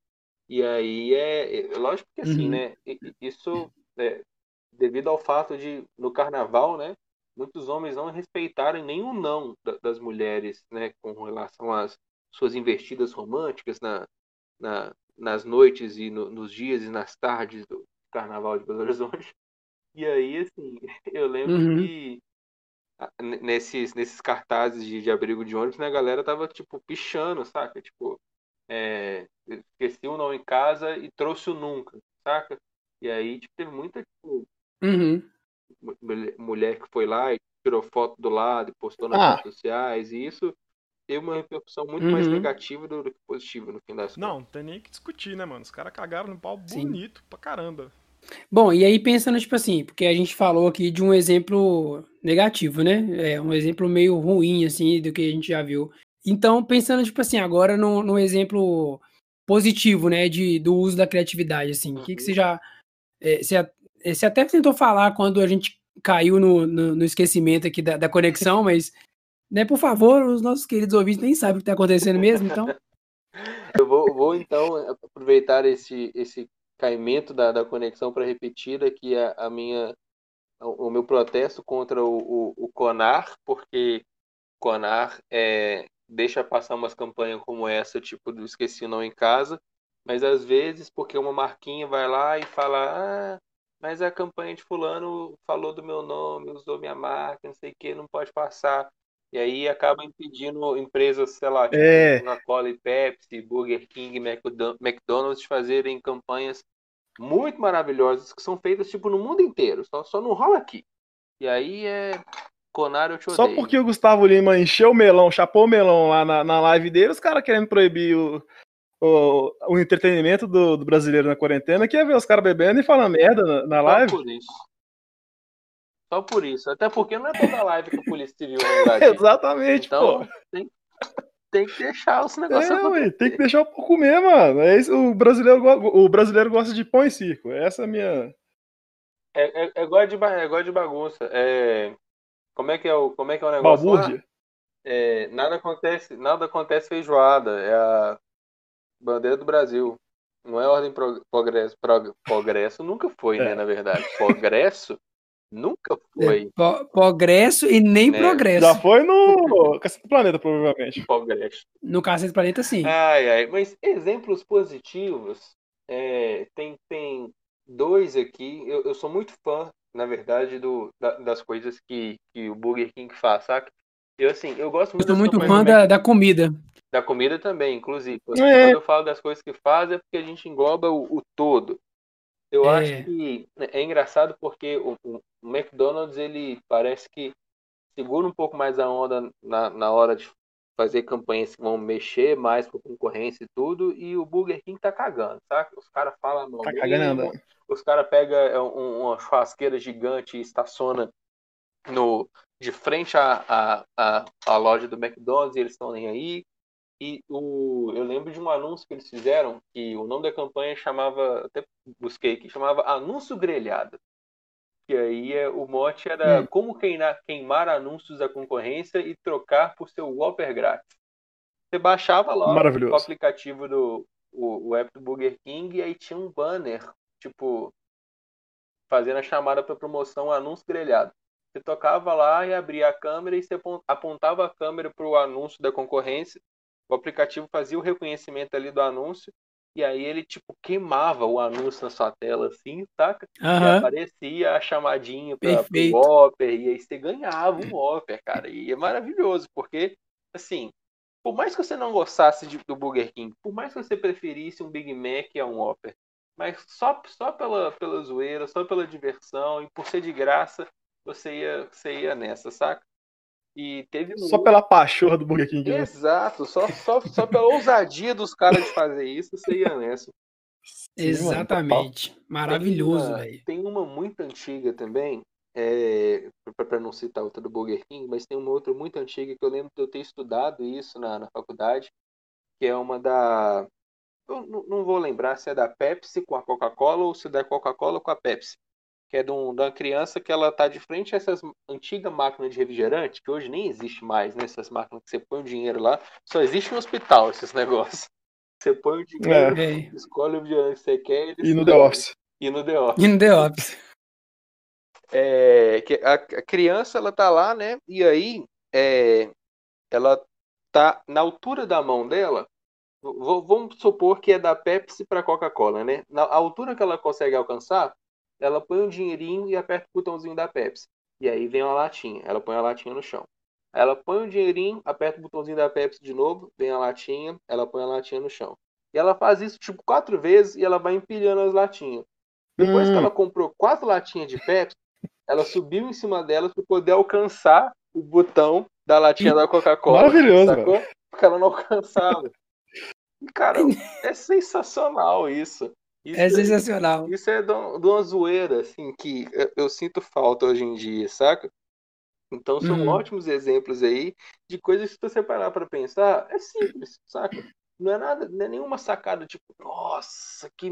E aí é, é lógico que assim, uhum. né? Isso é, devido ao fato de no carnaval, né? Muitos homens não respeitaram nenhum não das mulheres, né? Com relação às suas investidas românticas na, na nas noites e no, nos dias e nas tardes do carnaval de Belo Horizonte. E aí, assim, eu lembro uhum. que nesses, nesses cartazes de, de abrigo de ônibus, né, a galera tava, tipo, pichando, saca? Tipo, é, esqueci o não em casa e trouxe o nunca, saca? E aí tipo, teve muita tipo, uhum. Mulher que foi lá e tirou foto do lado e postou nas ah. redes sociais, e isso teve uma repercussão muito uhum. mais negativa do, que positiva no fim das contas. Não, não tem nem que discutir, né, mano? Os caras cagaram no pau Sim. bonito pra caramba. Bom, e aí pensando, tipo assim, porque a gente falou aqui de um exemplo negativo, né? É um exemplo meio ruim, assim, do que a gente já viu. Então, pensando, tipo assim, agora no, no exemplo positivo, né, de, do uso da criatividade, assim, o que, que você uhum. já... É, você, você, até tentou falar quando a gente caiu no, no, no esquecimento aqui da, da, conexão, mas, né, por favor, os nossos queridos ouvintes nem sabem o que está acontecendo mesmo, então... Eu vou, vou, então, aproveitar esse, esse caimento da, da conexão para repetir aqui a, a minha o meu protesto contra o, o, o CONAR, porque CONAR é, deixa passar umas campanhas como essa, tipo do Esqueci Não em Casa, mas às vezes, porque uma marquinha vai lá e fala, ah, mas a campanha de fulano falou do meu nome, usou minha marca, não sei o que, não pode passar. E aí acaba impedindo empresas, sei lá, tipo é. Coca-Cola e Pepsi, Burger King, McDonald's de fazerem campanhas muito maravilhosas que são feitas tipo no mundo inteiro, só, só não rola aqui. E aí é Conar, eu te odeio. Só porque o Gustavo Lima encheu o melão, chapou o melão lá na, na live dele, os caras querendo proibir o, o, o entretenimento do, do, brasileiro na quarentena, que é ver os caras bebendo e falando merda na, na live. Só por isso. Só por isso. Até porque não é toda live que a Polícia Civil vai Exatamente, então, pô. Tem, tem que deixar os negócios é, ué, tem que deixar o pouco comer, mano. É isso, o, brasileiro, o brasileiro gosta de pão em circo. Essa é a minha. É, é, é, igual, de, é igual de bagunça. É, como é que é o, como é, que é o negócio? Balbúrdia. É, nada acontece, nada acontece feijoada. É a bandeira do Brasil. Não é ordem pro, progresso. Pro, progresso nunca foi, né, é. né? Na verdade. Progresso nunca foi. É, progresso e nem né? progresso. Já foi no Cacete do Planeta, provavelmente. Progresso. No Cacete do Planeta, sim. Ai, ai. Mas exemplos positivos, é, tem, tem dois aqui. Eu, eu sou muito fã na verdade, do, da, das coisas que, que o Burger King faz, saca? Eu, assim, eu gosto muito... Eu sou muito fã da, da comida. Da comida também, inclusive. É. Quando eu falo das coisas que faz, é porque a gente engloba o, o todo. Eu é. acho que é engraçado porque o, o, McDonald's, ele parece que segura um pouco mais a onda na, na hora de fazer campanhas que vão mexer mais com a concorrência e tudo, e o Burger King tá cagando, saca? Os caras falam... Tá cagando, os caras pegam é, uma churrasqueira gigante e estaciona no, de frente à, à, à, à loja do McDonald's e eles estão nem aí. E o, eu lembro de um anúncio que eles fizeram, que o nome da campanha chamava, até busquei aqui, chamava Anúncio Grelhado. E aí é, o mote era hum. como queimar, queimar anúncios da concorrência e trocar por seu Whopper grátis. Você baixava lá o aplicativo do o, o app do Burger King e aí tinha um banner tipo, fazendo a chamada para promoção anúncio grelhado. Você tocava lá e abria a câmera e você apontava a câmera para o anúncio da concorrência. O aplicativo fazia o reconhecimento ali do anúncio e aí ele, tipo, queimava o anúncio na sua tela, assim, saca? E Aham. aparecia a chamadinha pra, pro Perfeito. Whopper, e aí você ganhava um Whopper, cara. E é maravilhoso, porque, assim, por mais que você não gostasse de- do Burger King, por mais que você preferisse um Big Mac a um Whopper, mas só, só pela, pela zoeira, só pela diversão, e por ser de graça, você ia, você ia nessa, saca? E teve um Só pela pachorra do Burger King. né? Exato, só, só, só pela ousadia dos caras de fazer isso, você ia nessa. Sim, mano, Exatamente. Maravilhoso, Tem uma- velho. Tem uma muito antiga também, é, para não citar outra do Burger King, mas tem uma outra muito antiga que eu lembro de eu ter estudado isso na, na faculdade, que é uma da. Eu não, não vou lembrar se é da Pepsi com a Coca-Cola ou se é da Coca-Cola com a Pepsi. Que é de, um- de uma criança que ela tá de frente a essas antigas máquinas de refrigerante, que hoje nem existe mais, né? Essas máquinas que você põe o dinheiro lá. Só existe no hospital esses negócios. Você põe o dinheiro, É. escolhe o refrigerante que você quer E no. The Office. E no The Office. E no The Office. É, que a, a criança ela tá lá, né? E aí é, ela tá na altura da mão dela. Vamos supor que é da Pepsi para Coca-Cola, né? Na altura que ela consegue alcançar, ela põe um dinheirinho e aperta o botãozinho da Pepsi. E aí vem uma latinha. Ela põe a latinha no chão. Aí Ela põe o dinheirinho, aperta o botãozinho da Pepsi de novo, vem a latinha, ela põe a latinha no chão. E ela faz isso tipo quatro vezes e ela vai empilhando as latinhas. Depois que Hum. ela comprou quatro latinhas de Pepsi, ela subiu em cima delas para poder alcançar o botão da latinha da Coca-Cola. Maravilhoso, sacou? Porque ela não alcançava. E, cara, é sensacional isso. Isso É sensacional. isso é de um- uma zoeira, assim, que eu, eu sinto falta hoje em dia, saca? Então são Uhum. ótimos exemplos aí de coisas que se você parar pra pensar, é simples, saca? Não é nada, não é nenhuma sacada tipo, nossa, que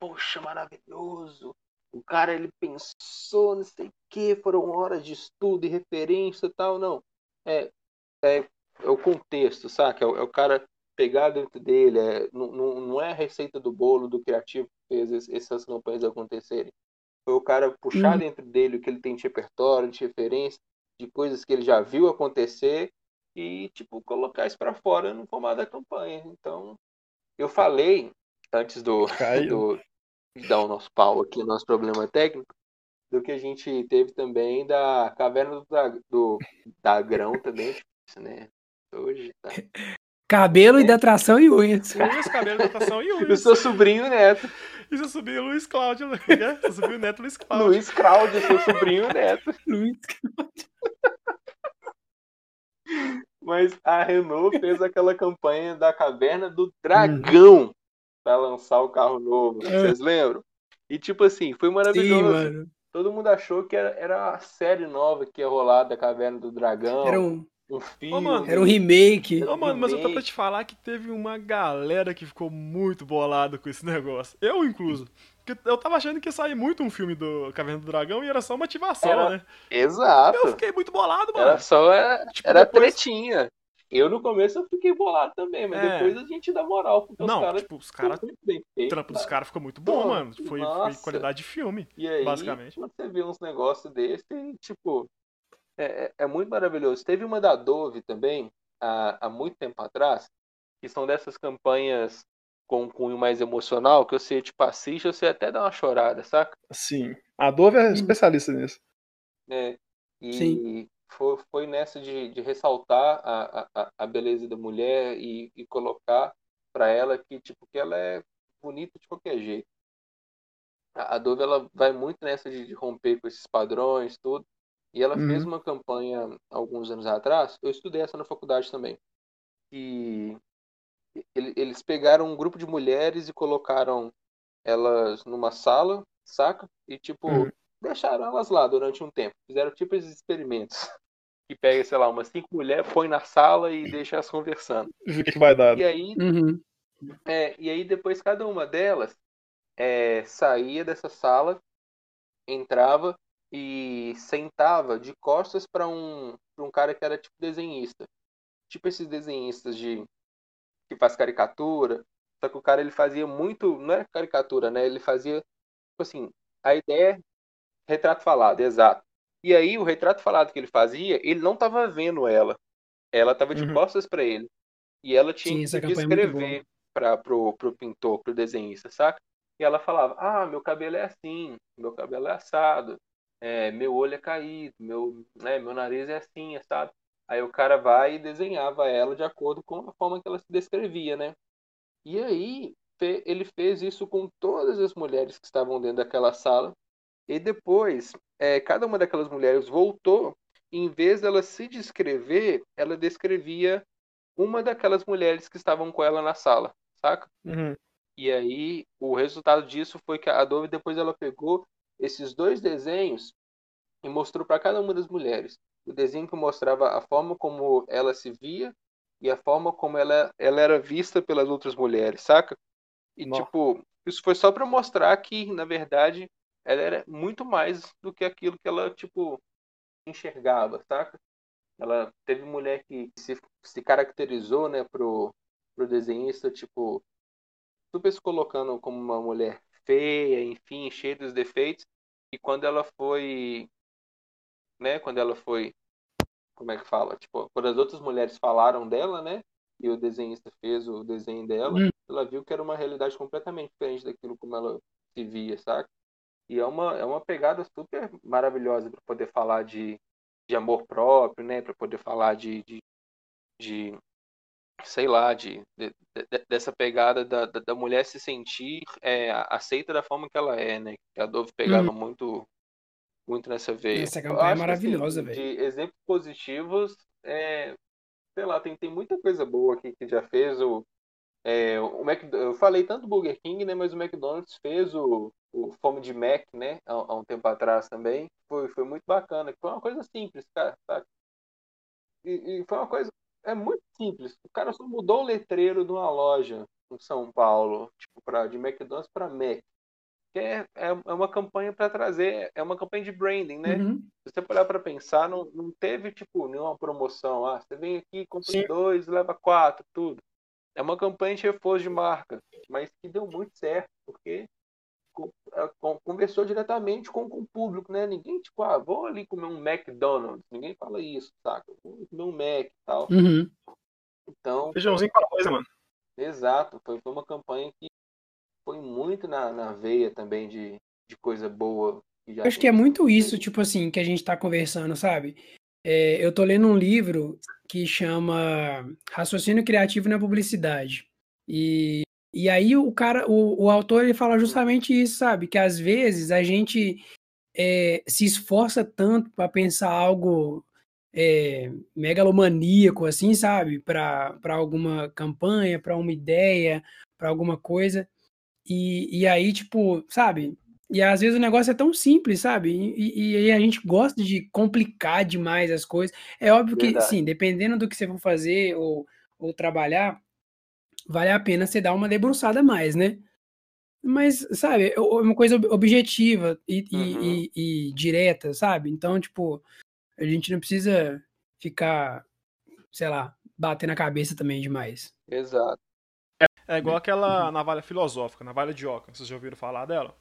poxa, maravilhoso. O cara ele pensou, não sei o que, foram horas de estudo e referência e tal, não. É, é, é o contexto, saca? É, é o cara pegar dentro dele, é, não, não, não é a receita do bolo do criativo que fez es- essas campanhas acontecerem. Foi o cara puxar Uhum. dentro dele o que ele tem de repertório, de referência, de coisas que ele já viu acontecer e, tipo, colocar isso pra fora no formato da campanha. Então, eu falei antes do, do de dar o nosso pau aqui, nosso problema técnico, do que a gente teve também da caverna do, Dra- do Dagrão também, é difícil, né? Hoje, tá? Cabelo, hidratação e unhas. Unhas, cabelo, natação e E o unhas. seu sobrinho Neto, E se eu subir o Luiz Cláudio, né? Eu subi o Neto Luiz Cláudio. Luiz Cláudio, seu sobrinho Neto. Luiz. Mas a Renault fez aquela campanha da caverna do dragão para lançar o carro novo. É. Vocês lembram? E tipo assim, foi Sim, maravilhoso. mano. Todo mundo achou que era, era a série nova que ia rolar da Caverna do Dragão. Era um, um filme. mano, era um remake. Ô, mano, mas eu tô pra te falar que teve uma galera que ficou muito bolada com esse negócio. Eu, incluso. Porque eu tava achando que ia sair muito um filme do Caverna do Dragão e era só motivação, Era- né? Exato. Eu fiquei muito bolado, mano. Era só era, Tipo, era depois- tretinha. Eu no começo eu fiquei bolado também, mas É. depois a gente dá moral, porque Não, os caras tipo, os caras. O trampo dos cara. caras ficou muito bom, Pô, mano. Foi, foi qualidade de filme. E aí, basicamente. quando você vê uns negócios desse, tipo, é, é- é muito maravilhoso. Teve uma da Dove também, há, há muito tempo atrás, que são dessas campanhas com um cunho mais emocional, que você, tipo, assiste, você até dá uma chorada, saca? Sim. A Dove é especialista nisso. É, e Sim. foi, foi nessa de, de ressaltar a, a, a beleza da mulher e, e colocar para ela que tipo que ela é bonita de qualquer jeito. A, a Dove ela vai muito nessa de, de romper com esses padrões, tudo. E ela fez Uhum. uma campanha alguns anos atrás. Eu estudei essa na faculdade também. E ele- eles pegaram um grupo de mulheres e colocaram elas numa sala, saca? E tipo Uhum. deixaram elas lá durante um tempo. Fizeram tipo esses experimentos. Que pega, sei lá, umas cinco mulheres, põe na sala e deixa elas conversando. O que que vai dar. E aí, Uhum. é, e aí depois cada uma delas é, saía dessa sala, entrava e sentava de costas para um, pra um cara que era tipo desenhista. Tipo esses desenhistas de que faz caricatura. Só que o cara ele fazia muito, não era caricatura, né? Ele fazia tipo assim, a ideia é retrato falado, exato. E aí o retrato falado que ele fazia, ele não estava vendo ela. Ela estava de Uhum. costas para ele. E ela tinha Sim, que campanha é para pro, pro pintor, pro desenhista, saca? E ela falava: "Ah, meu cabelo é assim, meu cabelo é assado, é, meu olho é caído, meu, né, meu nariz é assim, sabe?" Aí o cara vai e desenhava ela de acordo com a forma que ela se descrevia, né? E aí ele fez isso com todas as mulheres que estavam dentro daquela sala. E depois, é, cada uma daquelas mulheres voltou, e em vez dela se descrever, ela descrevia uma daquelas mulheres que estavam com ela na sala, saca? Uhum. E aí, o resultado disso foi que a Dove depois ela pegou esses dois desenhos e mostrou para cada uma das mulheres. O desenho que mostrava a forma como ela se via e a forma como ela, ela era vista pelas outras mulheres, saca? E, Nossa. tipo, isso foi só para mostrar que, na verdade, ela era muito mais do que aquilo que ela, tipo, enxergava, saca? Ela teve mulher que se, se caracterizou, né, pro, pro desenhista, tipo, super se colocando como uma mulher feia, enfim, cheia dos defeitos. E quando ela foi, né, quando ela foi, como é que fala? Tipo, quando as outras mulheres falaram dela, né, e o desenhista fez o desenho dela, hum. ela viu que era uma realidade completamente diferente daquilo como ela se via, saca? E é uma, é uma pegada super maravilhosa para poder falar de, de amor próprio, né? Para poder falar de, de, de, sei lá, de, de, de dessa pegada da, da, da, mulher se sentir é, aceita da forma que ela é, né? Que a Dove pegava hum. muito muito nessa veia. Essa campanha é maravilhosa, assim, velho. De exemplos positivos, é, sei lá, tem, tem muita coisa boa aqui que já fez. O, é, o Mac, eu falei tanto do Burger King, né? Mas o McDonald's fez o, o Fome de Mac, né? Há, há, um tempo atrás também. Foi, foi muito bacana. Foi uma coisa simples, cara. Sabe? E, e foi uma coisa. É muito simples. O cara só mudou o letreiro de uma loja em São Paulo, tipo, pra, de McDonald's para Mac que é, é, é uma campanha para trazer, é uma campanha de branding, né? Uhum. Se você parar para pensar, não, não teve, tipo, nenhuma promoção. Ah, você vem aqui, compra Sim. dois, leva quatro, tudo. É uma campanha de reforço de marca, mas que deu muito certo, porque conversou diretamente com, com o público, né? Ninguém, tipo, ah, vou ali comer um McDonald's. Ninguém fala isso, saca? Vou comer um Mac e tal. Uhum. Então. Feijãozinho com coisa, mano. Exato, foi, foi uma campanha que foi muito na, na veia também de, de coisa boa. Que Acho que é muito isso, tipo assim, que a gente tá conversando, sabe? É, eu tô lendo um livro que chama Raciocínio Criativo na Publicidade. E, e aí o cara, o, o autor, ele fala justamente isso, sabe? Que às vezes a gente é, se esforça tanto para pensar algo é, megalomaníaco, assim, sabe? Para alguma campanha, para uma ideia, para alguma coisa. E, e aí, tipo, sabe? E às vezes o negócio é tão simples, sabe? E, e, e, a gente gosta de complicar demais as coisas. É óbvio que, Verdade. sim, dependendo do que você for fazer ou, ou trabalhar, vale a pena você dar uma debruçada mais, né? Mas, sabe, é uma coisa objetiva e, uhum. e, e, direta, sabe? Então, tipo, a gente não precisa ficar, sei lá, batendo a cabeça também demais. Exato. É igual aquela navalha filosófica, navalha de Oca. Vocês já ouviram falar dela?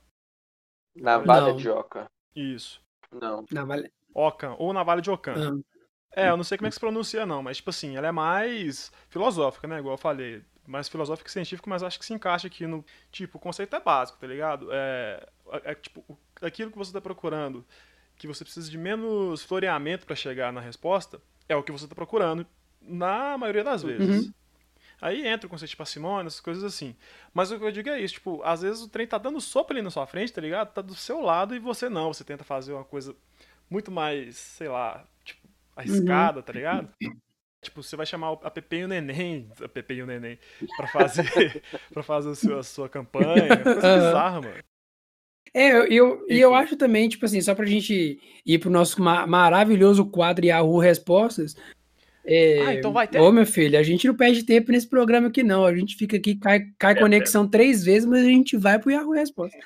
Navalha não. de Oca. Isso. Não. Navalha. Ocan, ou navalha de Ocan. Não. É, eu não sei como é que se pronuncia não, mas tipo assim, ela é mais filosófica, né? Igual eu falei. Mais filosófica que científica, mas acho que se encaixa aqui no. Tipo, o conceito é básico, tá ligado? É, é, é tipo, aquilo que você tá procurando, que você precisa de menos floreamento para chegar na resposta, é o que você tá procurando na maioria das vezes. Uhum. Aí entra o conceito de parcimônia, essas coisas assim. Mas o que eu digo é isso, tipo, às vezes o trem tá dando sopa ali na sua frente, tá ligado? Tá do seu lado e você não. Você tenta fazer uma coisa muito mais, sei lá, tipo, arriscada, uhum. tá ligado? Tipo, você vai chamar a Pepe e o Neném, a Pepe e o Neném, pra fazer, pra fazer a sua, a sua campanha. Coisa uhum. bizarra, mano. É, eu, eu, e eu acho também, tipo assim, só pra gente ir pro nosso ma maravilhoso quadro Yahoo Respostas, é, ah, então vai ter. Ô, meu filho, a gente não perde tempo nesse programa aqui, não. A gente fica aqui, cai, cai é, conexão é. três vezes, mas a gente vai pro Yahoo Resposta.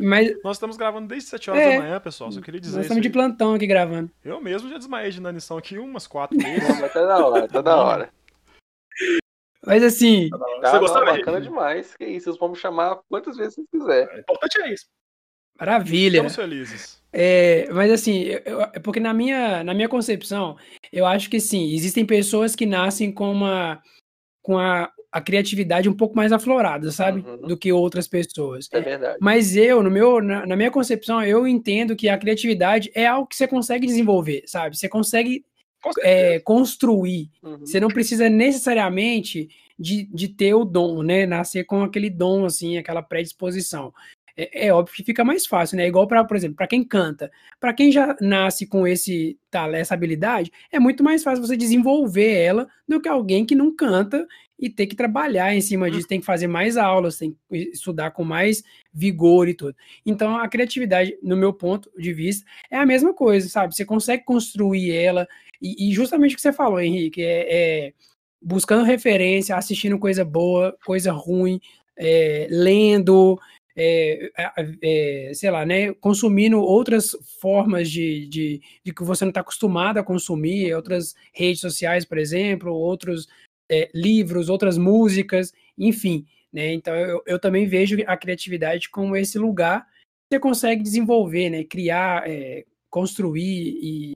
Mas... Nós estamos gravando desde 7 horas é, da manhã, pessoal. Só queria dizer Nós estamos de plantão aqui gravando. Eu mesmo já desmaiei de inanição aqui umas quatro vezes. mas tá da hora, tá da hora. Mas assim. Tá, você gostou? Bacana demais. Que isso, vocês vamos chamar quantas vezes vocês quiserem. O importante é isso. Maravilha. Estamos felizes. É, mas assim, eu, é porque na minha, na minha concepção, eu acho que sim, existem pessoas que nascem com uma com a, a criatividade um pouco mais aflorada, sabe? Uhum. Do que outras pessoas. É verdade. Mas eu, no meu, na, na minha concepção, eu entendo que a criatividade é algo que você consegue desenvolver, sabe? Você consegue é, construir. Uhum. Você não precisa necessariamente de, de ter o dom, né? Nascer com aquele dom, assim, aquela predisposição. É, é óbvio que fica mais fácil, né? Igual para, por exemplo, para quem canta. Para quem já nasce com esse tal, essa habilidade, é muito mais fácil você desenvolver ela do que alguém que não canta e ter que trabalhar em cima disso, tem que fazer mais aulas, tem que estudar com mais vigor e tudo. Então, a criatividade, no meu ponto de vista, é a mesma coisa, sabe? Você consegue construir ela, e, e justamente o que você falou, Henrique, é, é buscando referência, assistindo coisa boa, coisa ruim, é, lendo, é, é, sei lá, né, consumindo outras formas de, de, de que você não está acostumado a consumir, outras redes sociais, por exemplo, outros é, livros, outras músicas, enfim. Né? Então eu, eu também vejo a criatividade como esse lugar que você consegue desenvolver, né? criar, é, construir e,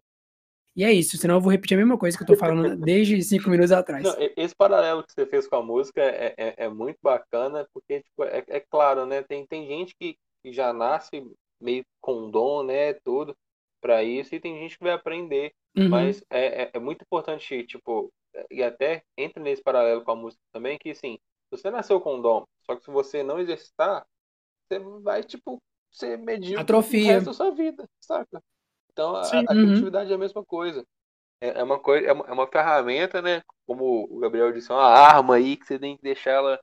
e é isso, senão eu vou repetir a mesma coisa que eu tô falando desde cinco minutos atrás. Não, esse paralelo que você fez com a música é, é, é muito bacana, porque tipo, é, é, claro, né? Tem, tem gente que, que já nasce meio com dom, né? Tudo para isso, e tem gente que vai aprender. Uhum. Mas é, é, é, muito importante, tipo, e até entra nesse paralelo com a música também, que assim, você nasceu com dom, só que se você não exercitar, você vai, tipo, ser medíocre Atrofia. o resto da sua vida, saca? Então, a, a uhum. criatividade é a mesma coisa. É, é uma coisa, é uma, é uma, ferramenta, né? Como o Gabriel disse, é uma arma aí que você tem que deixar ela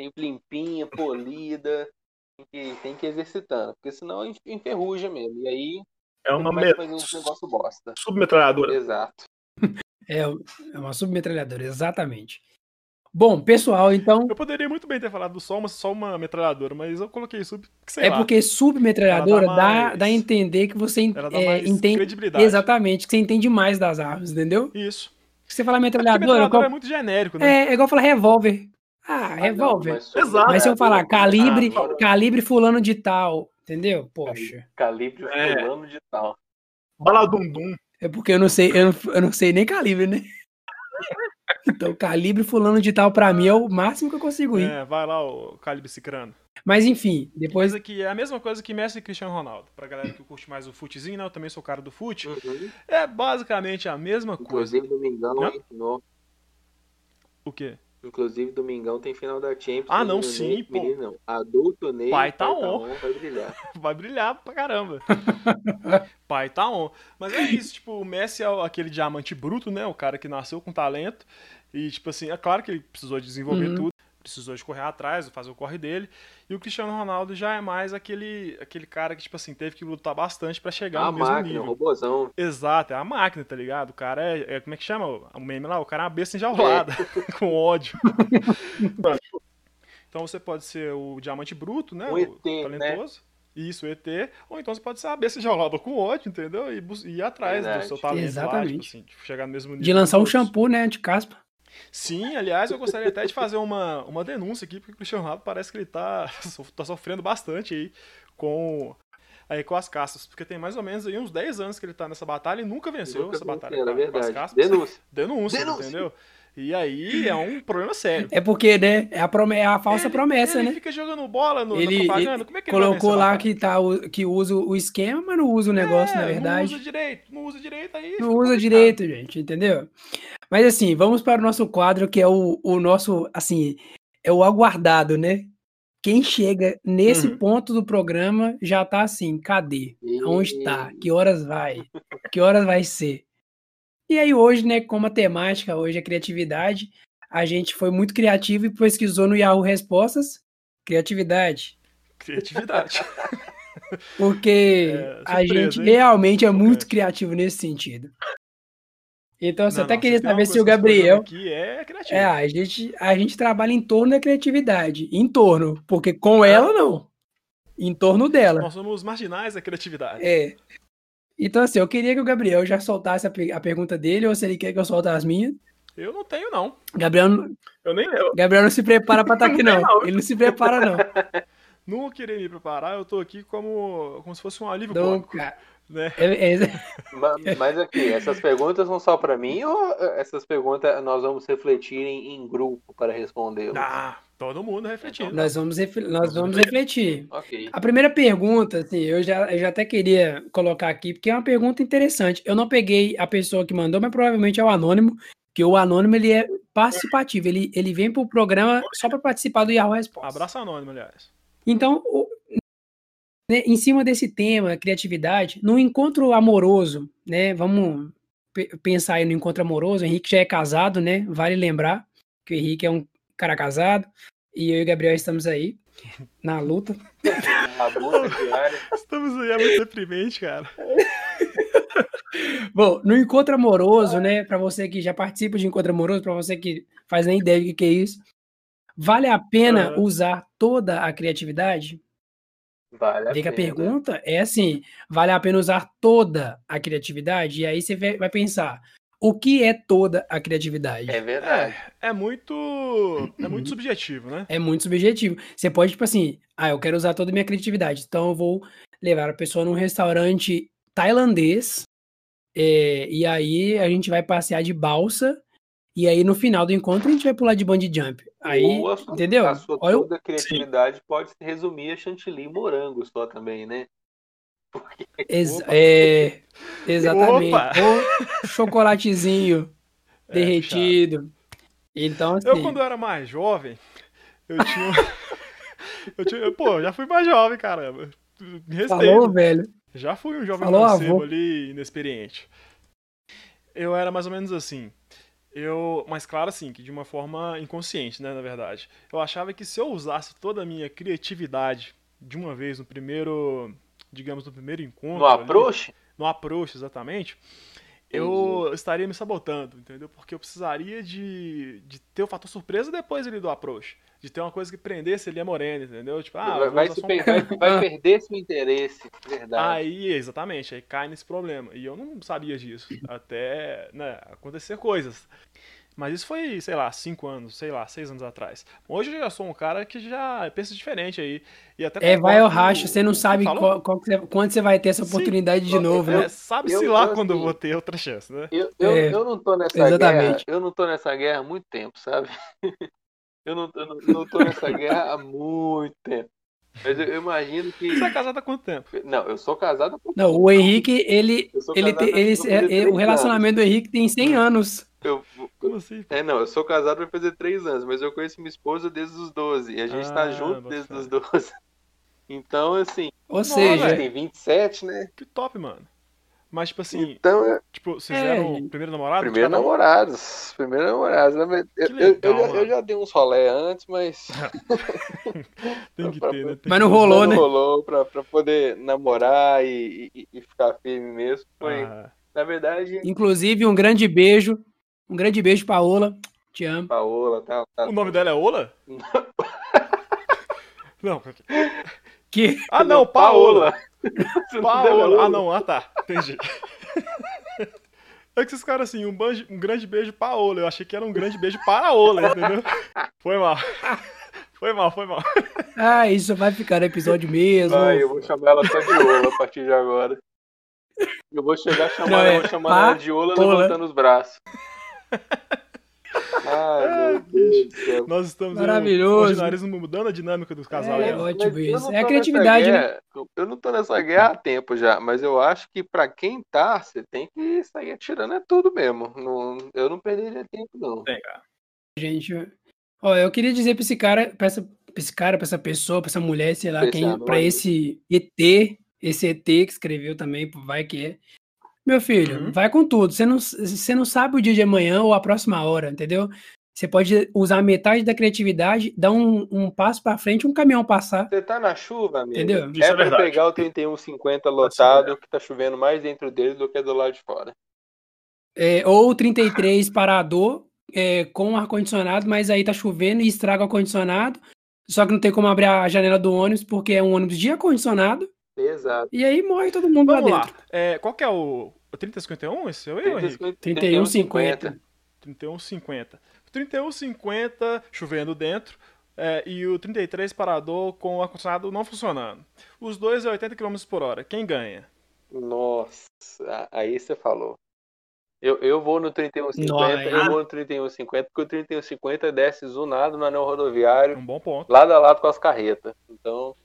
sempre limpinha, polida, tem que, tem que ir exercitando, porque senão enferruja mesmo. E aí é uma met... fazer um negócio bosta. Submetralhadora. Exato. É, é uma submetralhadora, exatamente. Bom, pessoal, então. Eu poderia muito bem ter falado só uma, só uma metralhadora, mas eu coloquei sub. é lá. porque submetralhadora dá, mais... dá, a entender que você é, entende. Credibilidade. Exatamente, que você entende mais das armas, entendeu? Isso. Você fala metralhadora. É, metralhadora qual... é muito genérico, né? É, é igual falar revólver. Ah, revólver. Ah, mas... Exato. Mas se eu falar calibre, ah, calibre fulano de tal, entendeu? Poxa. Calibre é. fulano de tal. Baladundum. É porque eu não sei, eu não, eu não sei nem calibre, né? Então, calibre fulano de tal pra mim é o máximo que eu consigo ir. É, vai lá o calibre cicrano. Mas enfim, depois. que é a mesma coisa que Messi e Cristiano Ronaldo. Pra galera que curte mais o futezinho, né? Eu também sou cara do fute. Uhum. É basicamente a mesma Inclusive, coisa. Inclusive, Domingão ensinou. O quê? Inclusive, Domingão tem final da Champions. Ah, não, sim, Ney, pô. Menino, não. Adulto Ney. Pai tá, pai on. tá on. Vai brilhar. vai brilhar pra caramba. pai tá on. Mas é isso, tipo, o Messi é aquele diamante bruto, né? O cara que nasceu com talento. E, tipo assim, é claro que ele precisou desenvolver uhum. tudo, precisou de correr atrás, fazer o corre dele. E o Cristiano Ronaldo já é mais aquele, aquele cara que, tipo assim, teve que lutar bastante para chegar a no mesmo máquina, nível. Robozão. Exato, é a máquina, tá ligado? O cara é, é como é que chama o meme lá? O cara é uma besta enjaulada, é. com ódio. então você pode ser o diamante bruto, né? Um o ET, talentoso. Né? Isso, ET. Ou então você pode ser a besta enjaulada com ódio, entendeu? E, e ir atrás Verdade. do seu talento Exatamente. lá, tipo assim, chegar no mesmo nível. De lançar um shampoo, né, anti-caspa. Sim, aliás, eu gostaria até de fazer uma, uma denúncia aqui, porque o Cristiano Ronaldo parece que ele tá, tá sofrendo bastante aí com, aí com as caças, porque tem mais ou menos aí uns 10 anos que ele tá nessa batalha e nunca venceu nunca essa batalha com, verdade. com as caças. Denúncia. Denúncia, denúncia. entendeu? E aí é um problema sério. É porque, né? É a, prome é a falsa ele, promessa, ele né? Ele fica jogando bola no, ele, propaganda. Como é que ele colocou lá que, tá, que usa o esquema, mas não usa o negócio, é, na verdade. Não usa direito, não usa direito aí. Não usa direito, gente, entendeu? Mas assim, vamos para o nosso quadro, que é o, o nosso, assim, é o aguardado, né? Quem chega nesse uhum. ponto do programa já tá assim, cadê? Onde tá? Que horas vai? Que horas vai ser? E aí hoje, né, como a temática hoje é criatividade, a gente foi muito criativo e pesquisou no Yahoo Respostas, criatividade. Criatividade. Porque é, a gente hein? realmente é muito criativo nesse sentido. Então, você não, até não, queria saber se o Gabriel. Aqui é criativo. É, a gente, a gente trabalha em torno da criatividade. Em torno. Porque com ela, não. Em torno dela. Nós somos marginais da criatividade. É. Então, assim, eu queria que o Gabriel já soltasse a, a pergunta dele, ou se ele quer que eu solte as minhas. Eu não tenho, não. Gabriel, eu nem eu. Gabriel não se prepara pra estar tá aqui, não. não. Ele não se prepara, não. Não querer me preparar, eu tô aqui como, como se fosse um alívio não, Cara. Né? É, é, Ma- Mas aqui, essas perguntas são só pra mim ou eh, essas perguntas nós vamos refletir em, em grupo para respondê-las? Ah, todo mundo refletindo. nós vamos, nós vamos refletir. Ok. A primeira pergunta, assim, eu já, eu já até queria colocar aqui, porque é uma pergunta interessante. Eu não peguei a pessoa que mandou, mas provavelmente é o anônimo, que o anônimo ele é participativo, ele, ele vem pro programa só para participar do Yahoo Resposta. Abraço anônimo, aliás. Então, o- né, em cima desse tema, criatividade, no encontro amoroso, né? Vamos pe- pensar aí no encontro amoroso. O Henrique já é casado, né? Vale lembrar que o Henrique é um cara casado e eu e o Gabriel estamos aí na luta. A luta diária. Estamos aí, é muito deprimente, cara. Bom, no encontro amoroso, né? Para você que já participa de encontro amoroso, para você que faz nem ideia do que é isso, vale a pena usar toda a criatividade? Vale a pena. pergunta é assim: vale a pena usar toda a criatividade? E aí você vai vai pensar: o que é toda a criatividade? É verdade. É, é muito. É muito subjetivo, né? É muito subjetivo. Você pode, tipo assim, ah, eu quero usar toda a minha criatividade, então eu vou levar a pessoa num restaurante tailandês, é, e aí a gente vai passear de balsa, e aí no final do encontro a gente vai pular de bungee jump. Aí, Ou a sua, entendeu? A sua Olha toda criatividade pode se resumir a chantilly e morango só também, né? Ex- Opa. é, exatamente. Opa. Ou chocolatezinho É, derretido. Então, assim, Eu, quando eu era mais jovem, eu tinha. eu tinha. Pô, já fui mais jovem, caramba. Me respeita. falou, velho. Já fui um jovem Falou, mancebo ali, inexperiente. Eu era mais ou menos assim. Eu, mas claro assim, que de uma forma inconsciente, né, na verdade. Eu achava que se eu usasse toda a minha criatividade de uma vez no primeiro, digamos, no primeiro encontro, No ali, approach, no approach exatamente, eu estaria me sabotando, entendeu? Porque eu precisaria de, de ter o fator surpresa depois ali do approach. De ter uma coisa que prendesse ali a morena, entendeu? Tipo, ah, vai, um per- vai- vai perder seu interesse. Verdade. Aí, exatamente, aí cai nesse problema. E eu não sabia disso, até né, acontecer coisas. Mas isso foi, sei lá, cinco anos, sei lá, seis anos atrás. Hoje eu já sou um cara que já pensa diferente aí. E até É, vai ao com racha, o- você não sabe qual- qual que você- quando você vai ter essa Sim. oportunidade de novo, É, né? Sabe-se lá eu, quando eu vou ter outra chance, né? Eu, eu, É, eu não tô nessa exatamente. guerra. Eu não tô nessa guerra há muito tempo, sabe? Eu não, eu não, não tô nessa guerra há muito tempo. Mas eu, eu imagino que. Você é casado há quanto tempo? Não, eu sou casado há pouco Não, o Henrique, ele, ele, tem- há- ele, vou fazer é- é- o relacionamento do Henrique tem 100 anos. Eu, Como assim? é, não, eu sou casado vai fazer três anos, mas eu conheço minha esposa desde os 12. E a gente tá Ah, junto bota desde os 12. Então, assim, Ou seja, a gente tem 27, né? Que top, mano. Mas, tipo assim, Então, é tipo, vocês É, eram primeiro namorado? primeiro cada namorados. Primeiro namorados. né? Eu, eu- eu já, mano. eu já dei uns rolé antes, mas Tem que ter, né? Tem Mas não que- rolou, não né? rolou pra, pra poder namorar e, e- e ficar firme mesmo. Foi, Ah, na verdade, inclusive um grande beijo, um grande beijo, Paola, te amo. Paola, tá, tá. o nome dela é Ola? Não. Que, Ah, não, Paola. Não deve Paola. Ola. Ah, não, ah, tá. Entendi. É que esses caras assim, um, banjo- um grande beijo pra Ola. Eu achei que era um grande beijo para Ola, entendeu? Foi mal. Foi mal, foi mal. ah, isso vai ficar no episódio mesmo. Vai, eu vou chamar ela só de Ola a partir de agora. Eu vou chegar chamando, é eu vou chamar Pa- ela de Ola. levantando os braços. Ai, meu Deus do céu. Nós estamos Maravilhoso. o ordinarismo mudando a dinâmica dos casal É, ó. ótimo isso. É a criatividade, né? guerra- Eu não tô nessa guerra há tempo já, mas eu acho que pra quem tá, você tem que sair atirando é tudo mesmo. Não, eu não perderia tempo, não. Gente, ó, eu queria dizer pra esse cara, pra essa, pra esse cara, pra essa pessoa, pra essa mulher, sei lá, Pra esse quem, pra esse ET, esse ET que escreveu também, vai que é. Meu filho, Uhum. vai com tudo. Você não, você não sabe o dia de amanhã ou a próxima hora, entendeu? Você pode usar metade da criatividade, dar um, um passo pra frente, um caminhão passar, Você tá na chuva, amigo? entendeu? Isso é é pra pegar o 3150 lotado, que tá chovendo mais dentro dele do que do lado de fora. É, ou 33 parador é, com ar-condicionado, mas aí tá chovendo e estraga o ar-condicionado. Só que não tem como abrir a janela do ônibus, porque é um ônibus de ar-condicionado. Exato. E aí morre todo mundo lá Vamos dentro. lá. É, qual que é o, o 3051? Esse é o eu, Henrique? 31,50. 3150. 3150 chovendo dentro é, e o 33 parador com o ar-condicionado não funcionando. Os dois é 80 km por hora. Quem ganha? Nossa, aí você falou. Eu, eu vou no 3150, eu vou no 3150, porque o 3150 desce zonado no anel rodoviário. Um bom ponto. Lado a lado com as carretas. Então,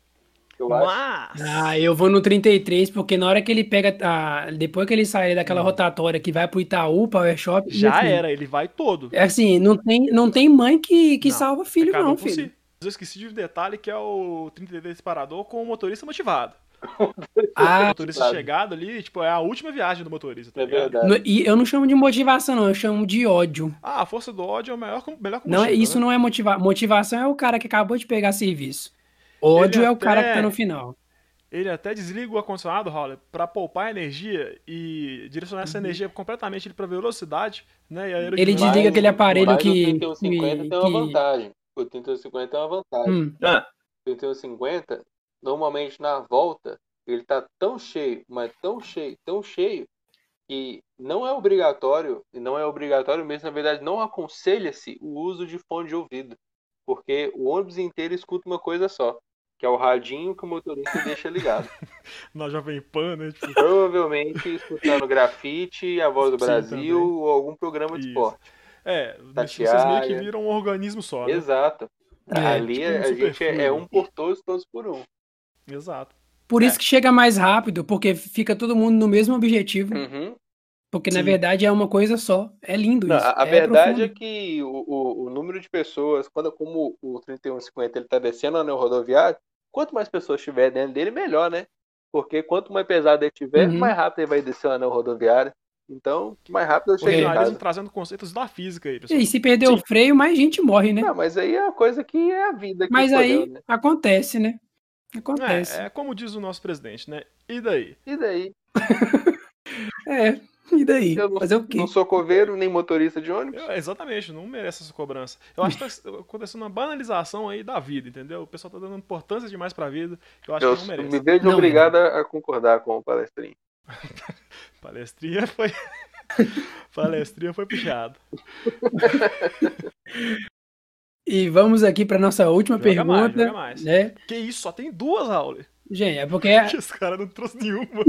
eu Mas... acho. Ah, eu vou no 33, porque na hora que ele pega. A... Depois que ele sair daquela hum. rotatória que vai pro Itaú, Power Shop. Já era, ele vai todo. É assim, não tem, não tem mãe que, que não, salva filho, é não, filho. Si. Eu esqueci de um detalhe que é o 33 disparador com o motorista motivado. Ah, o motorista chegado ali, tipo, é a última viagem do motorista. Tá é verdade. E eu não chamo de motivação, não, eu chamo de ódio. Ah, a força do ódio é o melhor, melhor Não, isso né? não é motivação. Motivação é o cara que acabou de pegar serviço. Ódio Ele é o cara que tá no final. Ele até desliga o ar-condicionado, Holler, para poupar energia e direcionar essa uhum. energia completamente para velocidade, né? Ele desliga aquele aparelho que. O 3150 que, tem uma vantagem. O 3150 é uma vantagem. Hum. Ah. O 3150 normalmente na volta ele está tão cheio, mas tão cheio, tão cheio, que não é obrigatório, e não é obrigatório mesmo, na verdade, não aconselha-se o uso de fone de ouvido, porque o ônibus inteiro escuta uma coisa só, que é o radinho que o motorista deixa ligado. Na Jovem Pan, né? Tipo... Provavelmente escutando grafite, A Voz do Sim, Brasil também. ou algum programa de Isso. esporte. É, vocês meio que viram um organismo só, né? Exato. É, Ali tipo um a gente é, é um por todos, todos por um. Exato. Por isso é. que chega mais rápido, porque fica todo mundo no mesmo objetivo. Uhum. Porque Sim. na verdade é uma coisa só. É lindo Não, isso. A, é verdade profundo. é que o, o, o, número de pessoas, quando como o 3150 ele está descendo no anel rodoviário, quanto mais pessoas tiver dentro dele, melhor, né? Porque quanto mais pesado ele tiver, uhum. mais rápido ele vai descer o anel rodoviário. Então, mais rápido eu chego em casa. trazendo conceitos da física aí, E se perder Sim. o freio, mais gente morre, né? Não, mas aí é a coisa que é a vida. mas aí né? acontece, né? Acontece. É, é como diz o nosso presidente, né? E daí? E daí? é, e daí? Eu não, Fazer o quê? não sou coveiro nem motorista de ônibus. Eu, exatamente, não merece essa cobrança. Eu acho que tá acontecendo uma banalização aí da vida, entendeu? O pessoal tá dando importância demais pra vida, que eu acho eu que não merece. Me vejo obrigado a concordar com o palestrinho. palestrinha foi. palestrinha foi puxado. E vamos aqui para nossa última joga pergunta. Mais, mais. Né? Que isso, só tem duas, Raul. Gente, é porque. Os caras não trouxe nenhuma.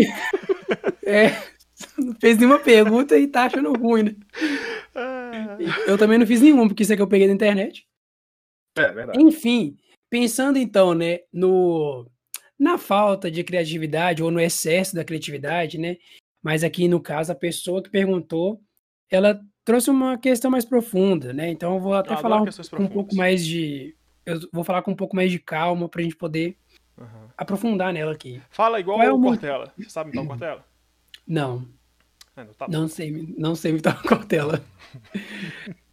é, não fez nenhuma pergunta e tá achando ruim, né? Eu também não fiz nenhuma, porque isso é que eu peguei da internet. É, verdade. Enfim, pensando então, né, no na falta de criatividade ou no excesso da criatividade, né? Mas aqui no caso a pessoa que perguntou, ela trouxe uma questão mais profunda, né? Então eu vou até eu falar um, um pouco mais de. Eu vou falar com um pouco mais de calma pra gente poder uhum. aprofundar nela aqui. Fala igual é o Cortella. Você sabe imitar o Cortella? Não. É, não, tá não, sei, não sei imitar o Cortella.